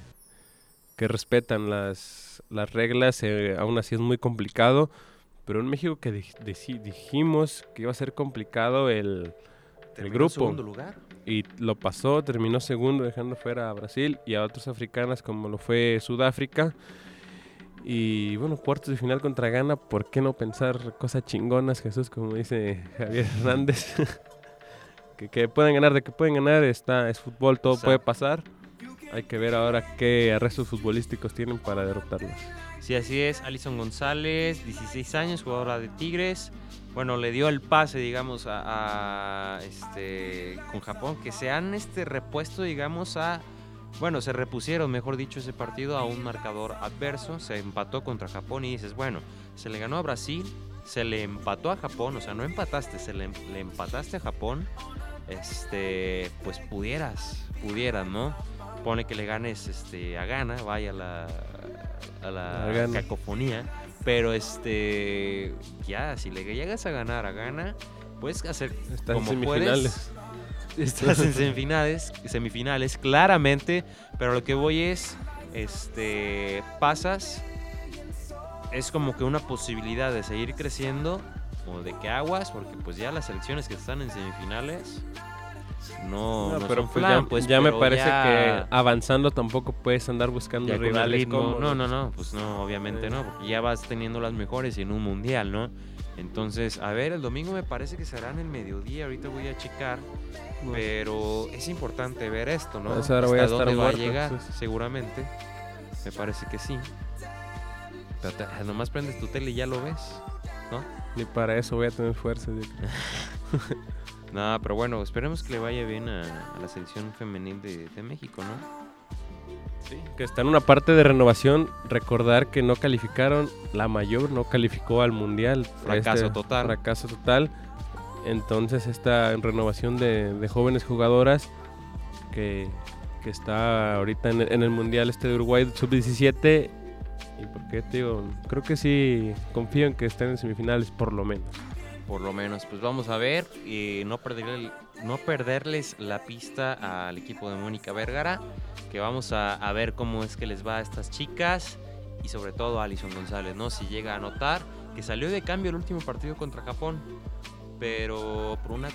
que respetan las, las reglas, eh, aún así es muy complicado. Pero en México que dij- dijimos que iba a ser complicado el, el grupo. segundo lugar. Y lo pasó, terminó segundo dejando fuera a Brasil y a otras africanas como lo fue Sudáfrica. Y bueno, cuartos de final contra Ghana, ¿por qué no pensar cosas chingonas, Jesús, como dice Javier Hernández? que, que pueden ganar, de que pueden ganar, está, es fútbol, todo Exacto. puede pasar. Hay que ver ahora qué arrestos futbolísticos tienen para derrotarlos. Sí, así es. Alison González, 16 años, jugadora de Tigres. Bueno, le dio el pase, digamos, a, este con Japón, que se han este repuesto, digamos, a bueno, se repusieron, mejor dicho, ese partido a un marcador adverso, se empató contra Japón y dices, bueno, se le ganó a Brasil, se le empató a Japón, o sea, no empataste, se le, le empataste a Japón, este, pues pudieras, pudieras, ¿no? Pone que le ganes este, a Ghana, vaya la, a la cacofonía, pero este, ya, si le llegas a ganar a Ghana, puedes hacer como semifinales. puedes, estás en semifinales, semifinales, claramente, pero lo que voy es, este, pasas, es como que una posibilidad de seguir creciendo o de que aguas, porque pues ya las selecciones que están en semifinales no, No, no pero son pues ya, pues, ya me parece ya- que avanzando tampoco puedes andar buscando ya rivales cómodos. No, no, no, pues no, obviamente Sí. no, porque ya vas teniendo las mejores en un mundial, ¿no? Entonces, a ver, el domingo me parece que será en el mediodía, ahorita voy a checar, No. pero es importante ver esto, ¿no? A esa hora voy a Hasta estar dónde va a llegar, entonces. seguramente. Me parece que sí. Pero te- nomás prendes tu tele y ya lo ves. Ni para eso voy a tener fuerza. No, pero bueno, esperemos que le vaya bien a, a la selección femenil de, de México, ¿no? Que está en una parte de renovación. Recordar que no calificaron, la mayor no calificó al mundial. Fracaso total. Fracaso total. Entonces esta renovación de, de jóvenes jugadoras que, que está ahorita en, el- en el mundial este de Uruguay sub-17. ¿Y por qué te digo? Creo que sí confío en que estén en semifinales por lo menos. Por lo menos, pues vamos a ver y no, perderle- no perderles la pista al equipo de Mónica Vergara, que vamos a, a ver cómo es que les va a estas chicas y sobre todo a Alison González, ¿no? Si llega a notar que salió de cambio el último partido contra Japón, pero por una,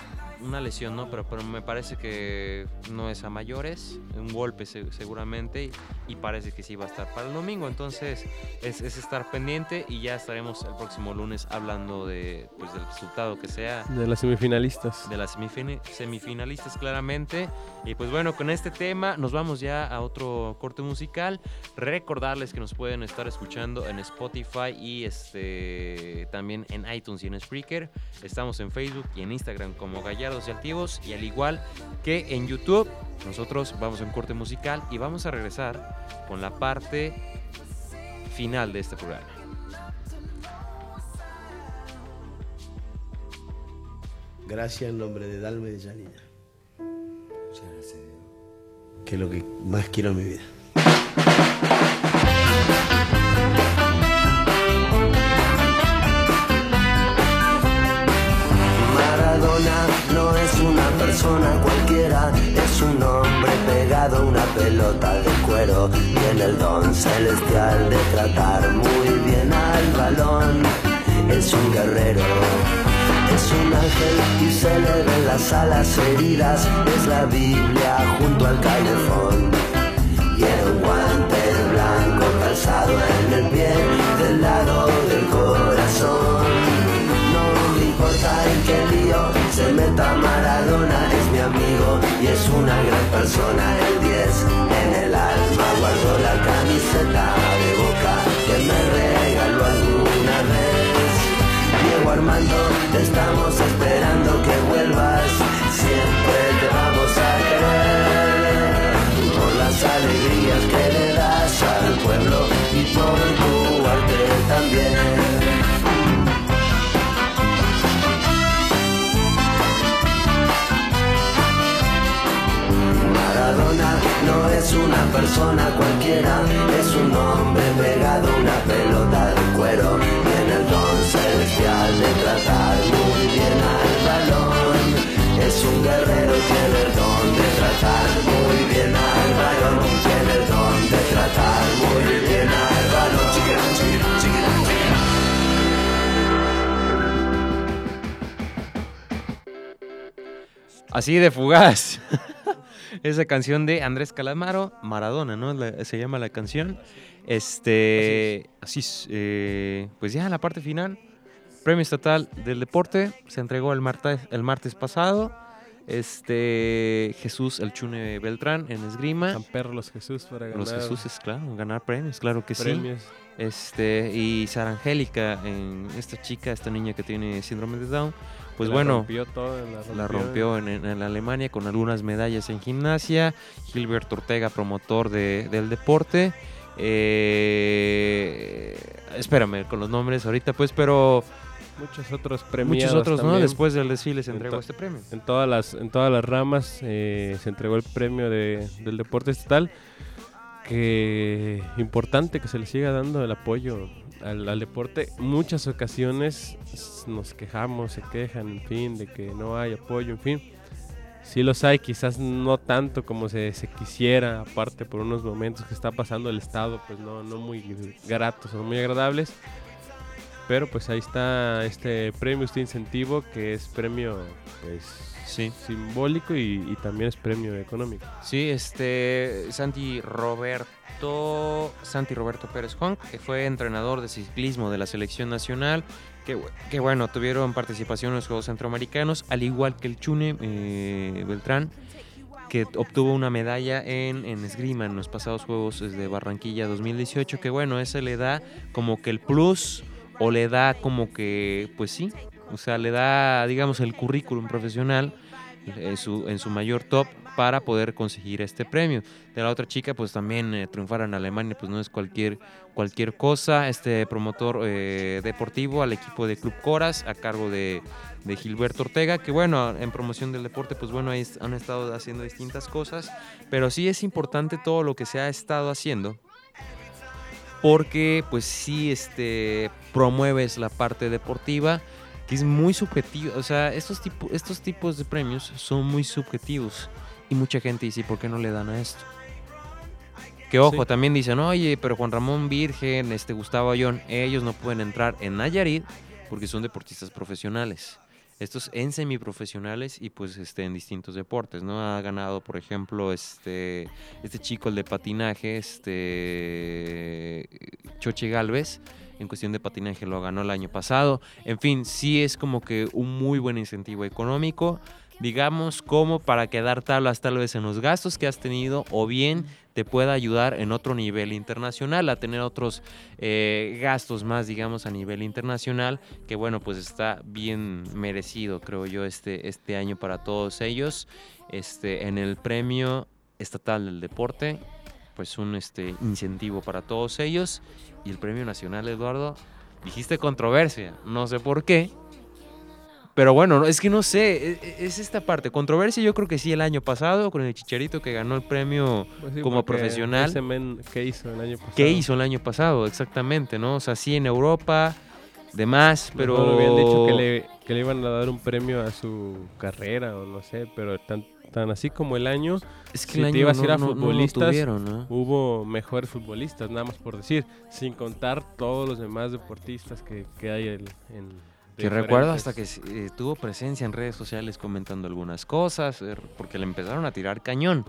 una lesión, ¿no? Pero, pero me parece que no es a mayores, un golpe se- seguramente, y parece que sí va a estar para el domingo. Entonces es, es estar pendiente y ya estaremos el próximo lunes hablando de, pues, del resultado que sea De las semifinalistas. de las semifin- semifinalistas claramente. Y pues bueno, con este tema nos vamos ya a otro corte musical. Recordarles que nos pueden estar escuchando en Spotify y este también en iTunes y en Spreaker. Estamos en Facebook y en Instagram como Y Altivos. Y al igual que en YouTube, nosotros vamos a un corte musical y vamos a regresar con la parte final de este programa. Gracias en nombre de Dalma y de Janina. Que es lo que más quiero en mi vida. No es una persona cualquiera, es un hombre pegado a una pelota de cuero. Tiene el don celestial de tratar muy bien al balón. Es un guerrero, es un ángel y se le ven las alas heridas. Es la Biblia junto al calefón. Y un guante blanco calzado en el pie se meta Maradona, es mi amigo y es una gran persona. El 10 en el alma guardo la camiseta de boca que me regaló alguna vez. Diego Armando, te estamos esperando que vuelvas, siempre te vamos a querer por las alegrías que le das al pueblo y por tu arte también. cualquiera. Es un hombre pegado una pelota de cuero. Tiene el don celestial de tratar muy bien al balón es un guerrero tiene el don de tratar muy bien al balón tiene el don de tratar muy bien al balón Así de fugaz. Esa canción de Andrés Calamaro, Maradona, ¿no? La- se llama la canción. Este, así es. eh, pues ya la parte final. Premio Estatal del Deporte se entregó el martes, el martes pasado. Este, Jesús El Chune Beltrán en esgrima. San Perlos Jesús para ganar Los Jesús es claro, ganar premios, claro que sí. premios. Este, y Sara Angélica, en esta chica, esta niña que tiene síndrome de Down, pues La bueno, rompió todo, la la rompió en, en- en Alemania con algunas medallas en gimnasia. Gilbert Ortega, promotor de- del deporte. Eh, espérame con los nombres ahorita, pues, pero Muchos otros premios. muchos otros, ¿no? Después del desfile se En entregó este premio. En todas las, en todas las ramas eh, se entregó el premio de- del deporte estatal. Que importante que se le siga dando el apoyo al, al deporte. Muchas ocasiones nos quejamos, se quejan, en fin, de que no hay apoyo, en fin. Sí los hay, quizás no tanto como se, se quisiera, aparte por unos momentos que está pasando el Estado, pues no, no muy gratos o muy agradables. Pero pues ahí está este premio, este incentivo, que es premio pues Sí. simbólico y, también es premio económico. Sí, este Santi Roberto Santi Roberto Pérez Honk, que fue entrenador de ciclismo de la selección nacional, que, que bueno, tuvieron participación en los Juegos Centroamericanos, al igual que el Chune eh, Beltrán, que obtuvo una medalla en, en esgrima en los pasados Juegos de Barranquilla 2018, que bueno, ese le da como que el plus o le da como que, pues sí, o sea, le da, digamos, el currículum profesional en su, en su mayor top para poder conseguir este premio. De la otra chica, pues también eh, triunfar en Alemania, pues no es cualquier, cualquier cosa. Este promotor eh, deportivo al equipo de Club Coras a cargo de, de Gilberto Ortega, que bueno, en promoción del deporte, pues bueno, han estado haciendo distintas cosas, pero sí es importante todo lo que se ha estado haciendo. Porque pues sí este, promueves la parte deportiva, es muy subjetivo. O sea, estos, tipo, estos tipos de premios son muy subjetivos. Y mucha gente dice, ¿por qué no le dan a esto? Que ojo, Sí. también dicen, oye, pero Juan Ramón Virgen, este Gustavo Ayón, ellos no pueden entrar en Nayarit porque son deportistas profesionales. Estos en semiprofesionales y pues este, en distintos deportes, ¿no? Ha ganado, por ejemplo, este, este chico, el de patinaje, este Choche Galvez, en cuestión de patinaje lo ganó el año pasado. En fin, sí es como que un muy buen incentivo económico, digamos, como para quedar tablas tal vez en los gastos que has tenido o bien te pueda ayudar en otro nivel internacional, a tener otros eh, gastos más, digamos, a nivel internacional, que bueno, pues está bien merecido, creo yo, este, este año para todos ellos. Este, en el premio estatal del deporte, pues un este, incentivo para todos ellos. Y el premio nacional, Eduardo, dijiste controversia, no sé por qué. Pero bueno, no- es que no sé, e- e- es, esta parte. Controversia yo creo que sí el año pasado con el Chicharito que ganó el premio Pues sí, Como profesional. ¿Qué hizo el año pasado? ¿Qué hizo el año pasado? Exactamente, ¿no? O sea, sí en Europa, demás, pero... Mejor habían dicho que le, que le iban a dar un premio a su carrera o no sé, pero tan, tan así como el año es que si el te año ibas a ir a no- no lo futbolistas, tuvieron, ¿no? hubo mejores futbolistas, nada más por decir, sin contar todos los demás deportistas que, que hay en... en Que recuerdo hasta que eh, tuvo presencia en redes sociales comentando algunas cosas, eh, porque le empezaron a tirar cañón.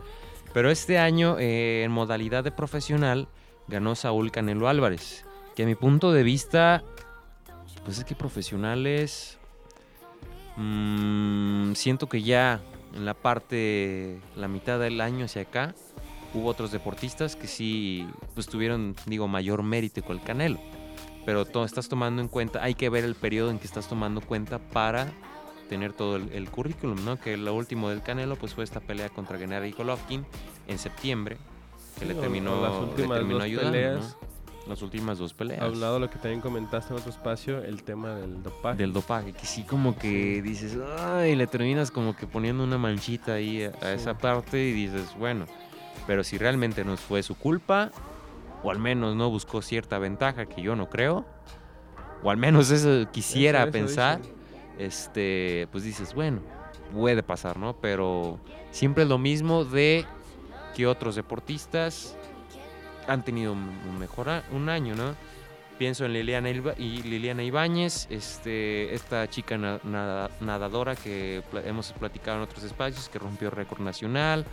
Pero este año, eh, en modalidad de profesional, ganó Saúl Canelo Álvarez, que a mi punto de vista, pues es que profesionales, mm, siento que ya en la parte, la mitad del año hacia acá, hubo otros deportistas que sí, pues tuvieron, digo, mayor mérito que el Canelo pero to- estás tomando en cuenta, hay que ver el periodo en que estás tomando cuenta para tener todo el, el currículum, ¿no? Que lo último del Canelo pues fue esta pelea contra Gennady Golovkin en septiembre, que Sí, le terminó, las le últimas terminó dos ayudando, peleas. ¿no? Las últimas dos peleas. Hablado lo que también comentaste en otro espacio, el tema del dopaje. Del dopaje, que sí como que dices, ay, le terminas como que poniendo una manchita ahí a, a Sí. esa parte y dices, bueno, pero si realmente no fue su culpa, o al menos no buscó cierta ventaja que yo no creo, o al menos eso quisiera Eso- eso pensar, este, pues dices, bueno, puede pasar, ¿no? Pero siempre es lo mismo de que otros deportistas han tenido un mejor un año, ¿no? Pienso en Liliana, Ilba- y Liliana Ibáñez, este, esta chica na- nada- nadadora que pla- hemos platicado en otros espacios, que rompió récord nacional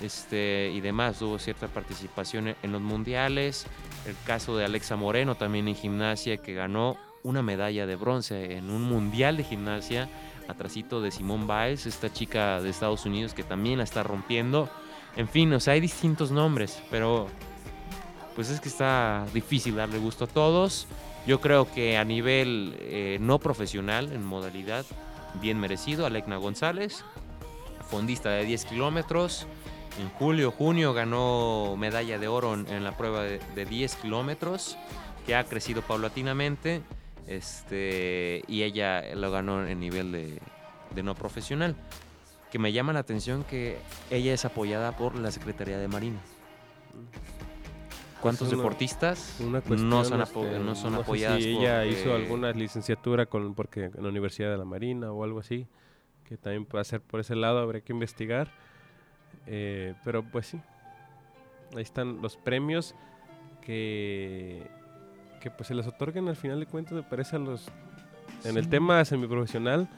este, y demás. Tuvo cierta participación en, en los mundiales. El caso de Alexa Moreno también en gimnasia, que ganó una medalla de bronce en un mundial de gimnasia, atrasito de Simone Biles, esta chica de Estados Unidos que también la está rompiendo. En fin, o sea, hay distintos nombres, pero pues es que está difícil darle gusto a todos. Yo creo que a nivel eh, no profesional, en modalidad, bien merecido, Alecna González, fondista de 10 kilómetros. En julio, junio ganó medalla de oro en, la prueba de, de 10 kilómetros, que ha crecido paulatinamente. Este, y ella lo ganó en nivel de, de no profesional. Que me llama la atención que ella es apoyada por la Secretaría de Marina. ¿Cuántos una- deportistas Una cuestión, no son, este, apo- no son apoyadas si ella hizo eh, alguna licenciatura con porque en la Universidad de la Marina o algo así, que también puede ser por ese lado, habría que investigar. Eh, pero pues sí, ahí están los premios que, que pues se les otorgan al final de cuentas, me parece a los, en el Sí. tema semiprofesional,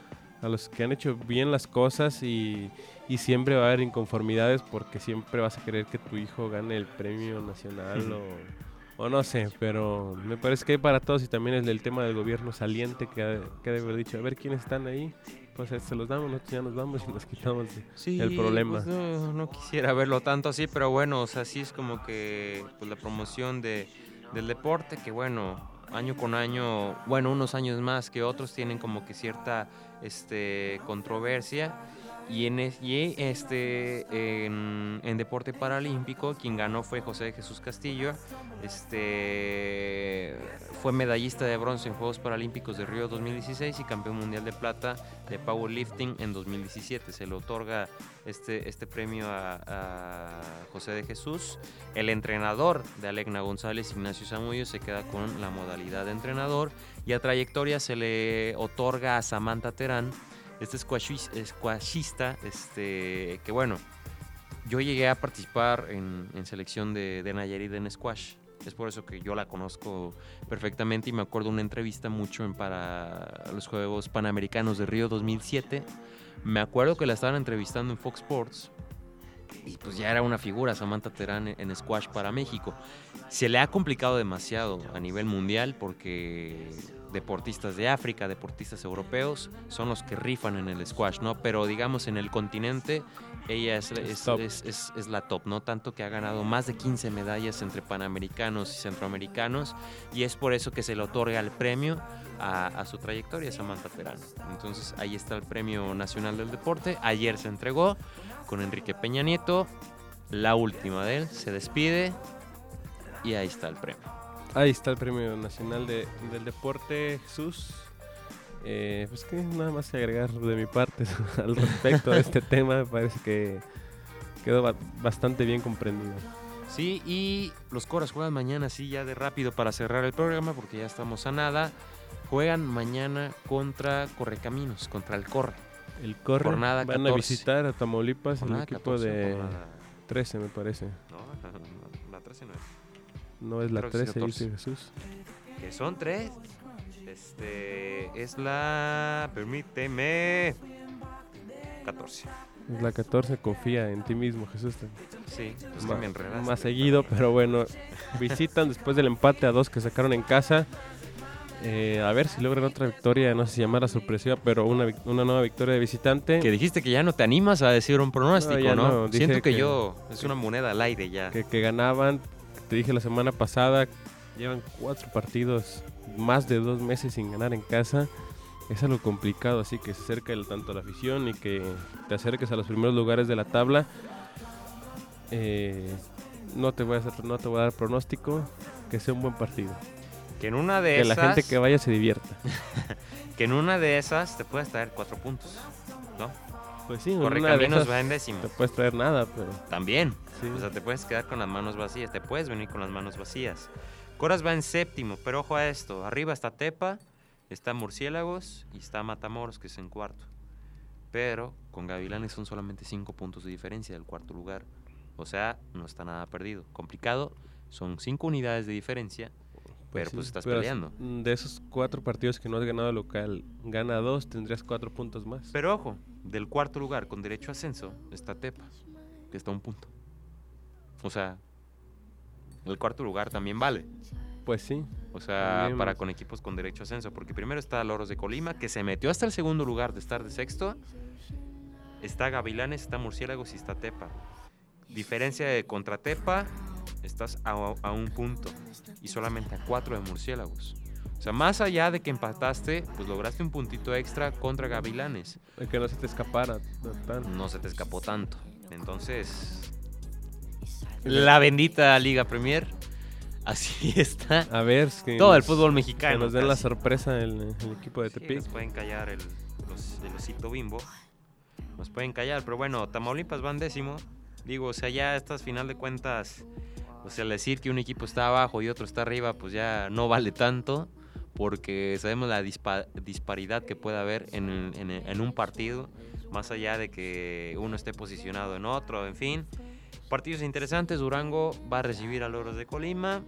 a los que han hecho bien las cosas y, y siempre va a haber inconformidades porque siempre vas a querer que tu hijo gane el premio nacional o, o no sé, pero me parece que hay para todos y también es el tema del gobierno saliente que ha, que ha de haber dicho, a ver quiénes están ahí, pues eh, se los damos, nosotros ya nos vamos y nos quitamos. Sí, el problema. pues, no, no quisiera verlo tanto así, pero bueno, o sea, sí es como que pues, la promoción de, del deporte, que bueno, año con año, bueno, unos años más que otros tienen como que cierta este, controversia. Y en, este, en, en deporte paralímpico, quien ganó fue José Jesús Castillo. Este, fue medallista de bronce en Juegos Paralímpicos de Río 2016 y campeón mundial de plata de powerlifting en 2017. Se le otorga este, este premio a, a José de Jesús. El entrenador de Alegna González, Ignacio Zamudio, se queda con la modalidad de entrenador. Y a trayectoria se le otorga a Samantha Terán, este squashis- squashista, este, que bueno, yo llegué a participar en, selección de, de Nayarit en squash. Es por eso que yo la conozco perfectamente y me acuerdo una entrevista mucho en para los Juegos Panamericanos de Río 2007. Me acuerdo que la estaban entrevistando en Fox Sports y pues ya era una figura Samantha Terán en squash para México. Se le ha complicado demasiado a nivel mundial porque deportistas de África, deportistas europeos son los que rifan en el squash, ¿no? Pero digamos en el continente ella es, es- top. es- es- es la top, ¿no? Tanto que ha ganado más de 15 medallas entre panamericanos y centroamericanos y es por eso que se le otorga el premio a, a su trayectoria, Samantha Terán. Entonces ahí está el Premio Nacional del Deporte. Ayer se entregó con Enrique Peña Nieto, la última de él, se despide y ahí está el premio. Ahí está el Premio Nacional de- del Deporte, Jesús. Eh, pues que nada más que agregar de mi parte al respecto de este tema, me parece que quedó ba- bastante bien comprendido. Sí, y los Coras juegan mañana, sí, ya de rápido para cerrar el programa, porque ya estamos a nada. Juegan mañana contra Correcaminos, contra el Corre. El Corre Jornada van a 14. visitar a Tamaulipas, Jornada el equipo 14, de jornada- 13 me parece. No, la 13 no es. No es la Creo que sí, 13, 14. dice Jesús. Que son tres. Este es la. Permíteme. 14. Es la 14, confía en ti mismo, Jesús. Sí, pues enredaste. más seguido, pero bueno, visitan después del empate a dos que sacaron en casa. Eh, a ver si logran otra victoria, no sé si llamara sorpresiva, pero una, una nueva victoria de visitante. Que dijiste que ya no te animas a decir un pronóstico, ¿no? Siento que, que- yo. Es una moneda al aire ya. que, que ganaban. Te dije la semana pasada, llevan cuatro partidos, más de dos meses sin ganar en casa. Es algo complicado, así que se acerca el, tanto la afición y que te acerques a los primeros lugares de la tabla. Eh, no, te voy a hacer- no te voy a dar pronóstico, que sea un buen partido. Que en una de Que esas. la gente que vaya se divierta. que en una de esas te puedes traer cuatro puntos. ¿No? Pues sí, Correcaminos va en décimo. te puedes traer nada, pero También. sí. O sea, te puedes quedar con las manos vacías. Te puedes venir con las manos vacías. Coras va en séptimo, pero ojo a esto. Arriba está Tepa, está Murciélagos y está Matamoros, que es en cuarto. Pero con Gavilanes son solamente cinco puntos de diferencia del cuarto lugar. O sea, no está nada perdido. Complicado, son cinco unidades de diferencia. Pero sí, pues estás pero peleando. De esos cuatro partidos que no has ganado local, gana dos, tendrías cuatro puntos más. Pero ojo, del cuarto lugar con derecho a ascenso está Tepa, que está a un punto. O sea, el cuarto lugar también vale. Pues sí. O sea, También. para con equipos con derecho a ascenso. Porque primero está Loros de Colima, que se metió hasta el segundo lugar de estar de sexto. Está Gavilanes, está Murciélagos y está Tepa. Diferencia de contra Tepa, estás a, a un punto. Y solamente a cuatro de Murciélagos. O sea, más allá de que empataste, pues lograste un puntito extra contra Gavilanes. de Que no se te escapara. no tan- No se te escapó tanto. Entonces, la bendita Liga Premier. Así está. A ver, es que Todo el fútbol Que mexicano. nos den la sorpresa el, el equipo de Sí, Tepic. nos pueden callar el, los, el osito bimbo. Nos pueden callar, pero bueno, Tamaulipas van décimo. Digo, o sea, ya estas final de cuentas, o sea, al decir que un equipo está abajo y otro está arriba, pues ya no vale tanto, porque sabemos la dispa- disparidad que puede haber en, en en un partido, más allá de que uno esté posicionado en otro, en fin. Partidos interesantes, Durango va a recibir a Loros de Colima,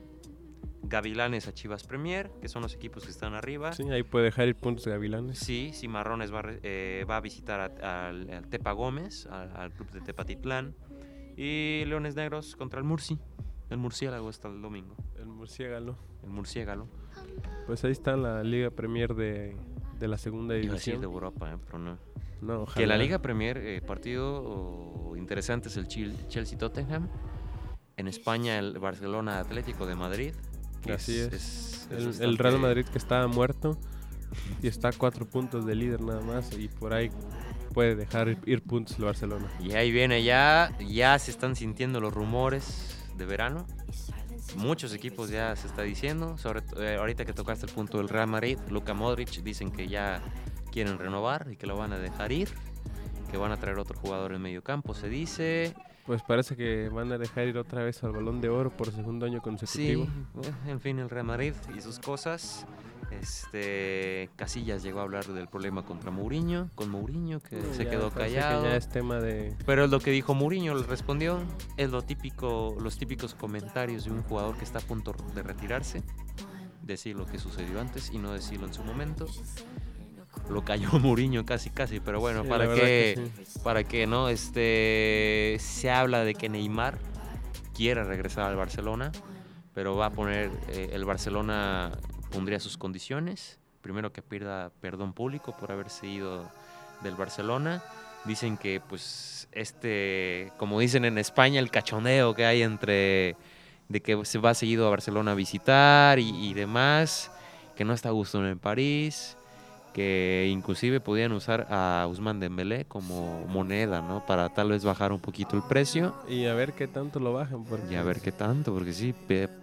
Gavilanes a Chivas Premier, que son los equipos que están arriba. Sí, ahí puede dejar ir puntos de Gavilanes. Sí, Cimarrones va, eh, va a visitar al Tepa Gómez, al, al club de Tepatitlán. Y Leones Negros contra el Murci. El murciélago hasta el domingo. El murciélago. El murciégalo. Pues ahí está la Liga Premier de, de la segunda decir división. de Europa, eh, pero no. No, ojalá. Que la Liga Premier, eh, partido oh, interesante es el Chelsea-Tottenham. En España, el Barcelona Atlético de Madrid. Así es. es El, Real Madrid que estaba muerto y está a cuatro puntos de líder nada más y por ahí puede dejar ir puntos el Barcelona. Y ahí viene ya, ya se están sintiendo los rumores de verano. Muchos equipos ya se está diciendo, sobre eh, ahorita que tocaste el punto del Real Madrid, Luka Modric dicen que ya quieren renovar y que lo van a dejar ir, que van a traer otro jugador en medio campo, se dice. Pues parece que van a dejar ir otra vez al Balón de Oro por segundo año Sí, consecutivo. eh, en fin, el Real Madrid y sus cosas. Este Casillas llegó a hablar del problema contra Mourinho, con Mourinho que Sí, se quedó que callado. ya es tema de Pero lo que dijo Mourinho, le respondió, es lo típico, los típicos comentarios de un jugador que está a punto de retirarse, decir lo que sucedió antes y no decirlo en su momento. Lo cayó Mourinho casi casi, pero bueno, Sí, para que, que sí. para que no este se habla de que Neymar quiere regresar al Barcelona, pero va a poner eh, el Barcelona pondría sus condiciones, primero que pierda perdón público por haberse ido del Barcelona. Dicen que pues este, como dicen en España, el cachoneo que hay entre de que se va seguido a Barcelona a visitar y, y demás, que no está a gusto en París, que inclusive podían usar a Usman Dembélé como moneda, ¿no? Para tal vez bajar un poquito el precio Y a ver qué tanto lo bajan. Porque y a ver qué tanto, porque sí,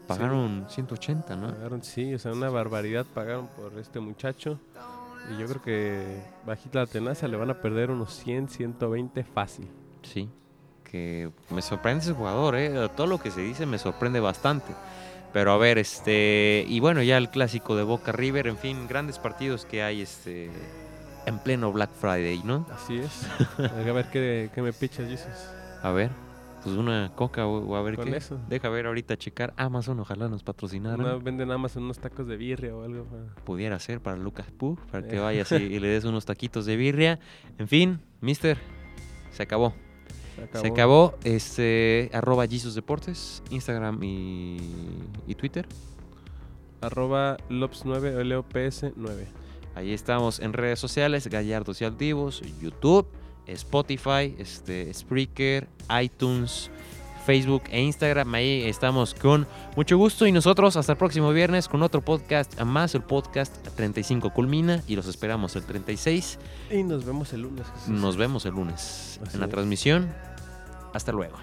pagaron 180, ¿no? Pagaron, sí, o sea, una barbaridad pagaron por este muchacho. Y yo creo que bajita la tenaza le van a perder unos 100, 120 fácil. Sí, que me sorprende ese jugador, ¿eh? Todo lo que se dice me sorprende bastante. Pero a ver, este. Y bueno, ya el clásico de Boca River, en fin, grandes partidos que hay este en pleno Black Friday, ¿no? Así es. a ver qué, qué me pichas, Jesus. A ver, pues una coca o, o a ver Con qué. eso. Deja ver ahorita checar. Amazon, ojalá nos patrocinaran. No, venden más unos tacos de birria o algo. pa- Pudiera ser para Lucas para que Eh. vayas y, y le des unos taquitos de birria. En fin, mister, se acabó. Se Se acabó. Este, arroba Jesus Deportes, Instagram y, y Twitter. Arroba Lops9 o LOPS9. Ahí estamos en redes sociales, Gallardos y Altivos, YouTube, Spotify, este, Spreaker, iTunes, Facebook e Instagram. Ahí estamos con mucho gusto y nosotros hasta el próximo viernes con otro podcast más. El podcast 35 culmina y los esperamos el 36. Y nos vemos el lunes. Jesús. Nos vemos el lunes Así en la es. transmisión. Hasta luego.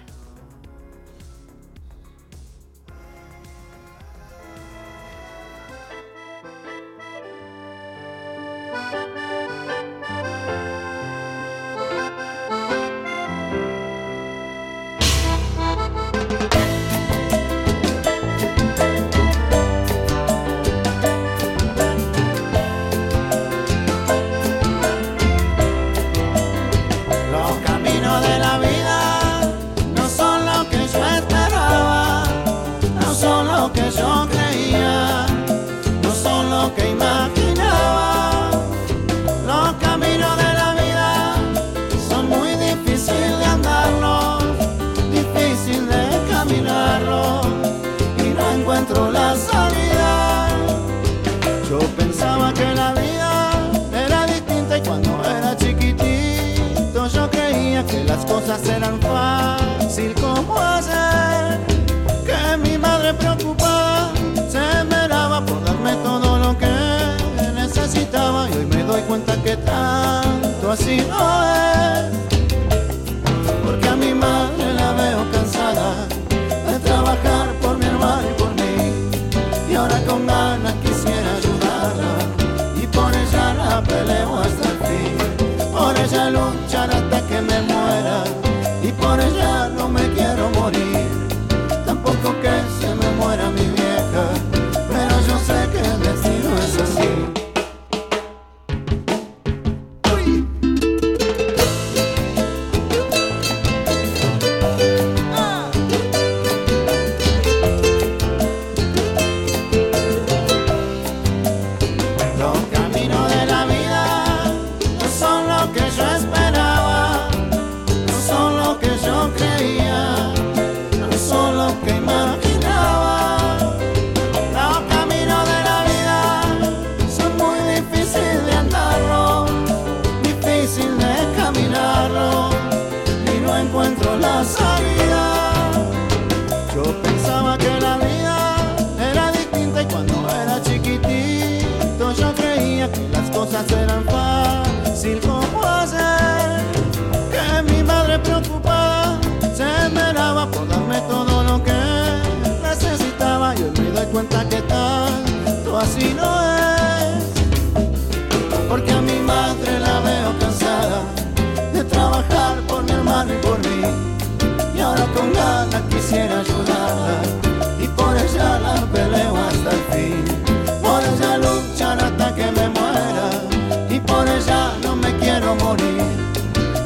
ya no me quiero morir,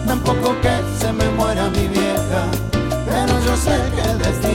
tampoco que se me muera mi vieja, pero yo sé que el destino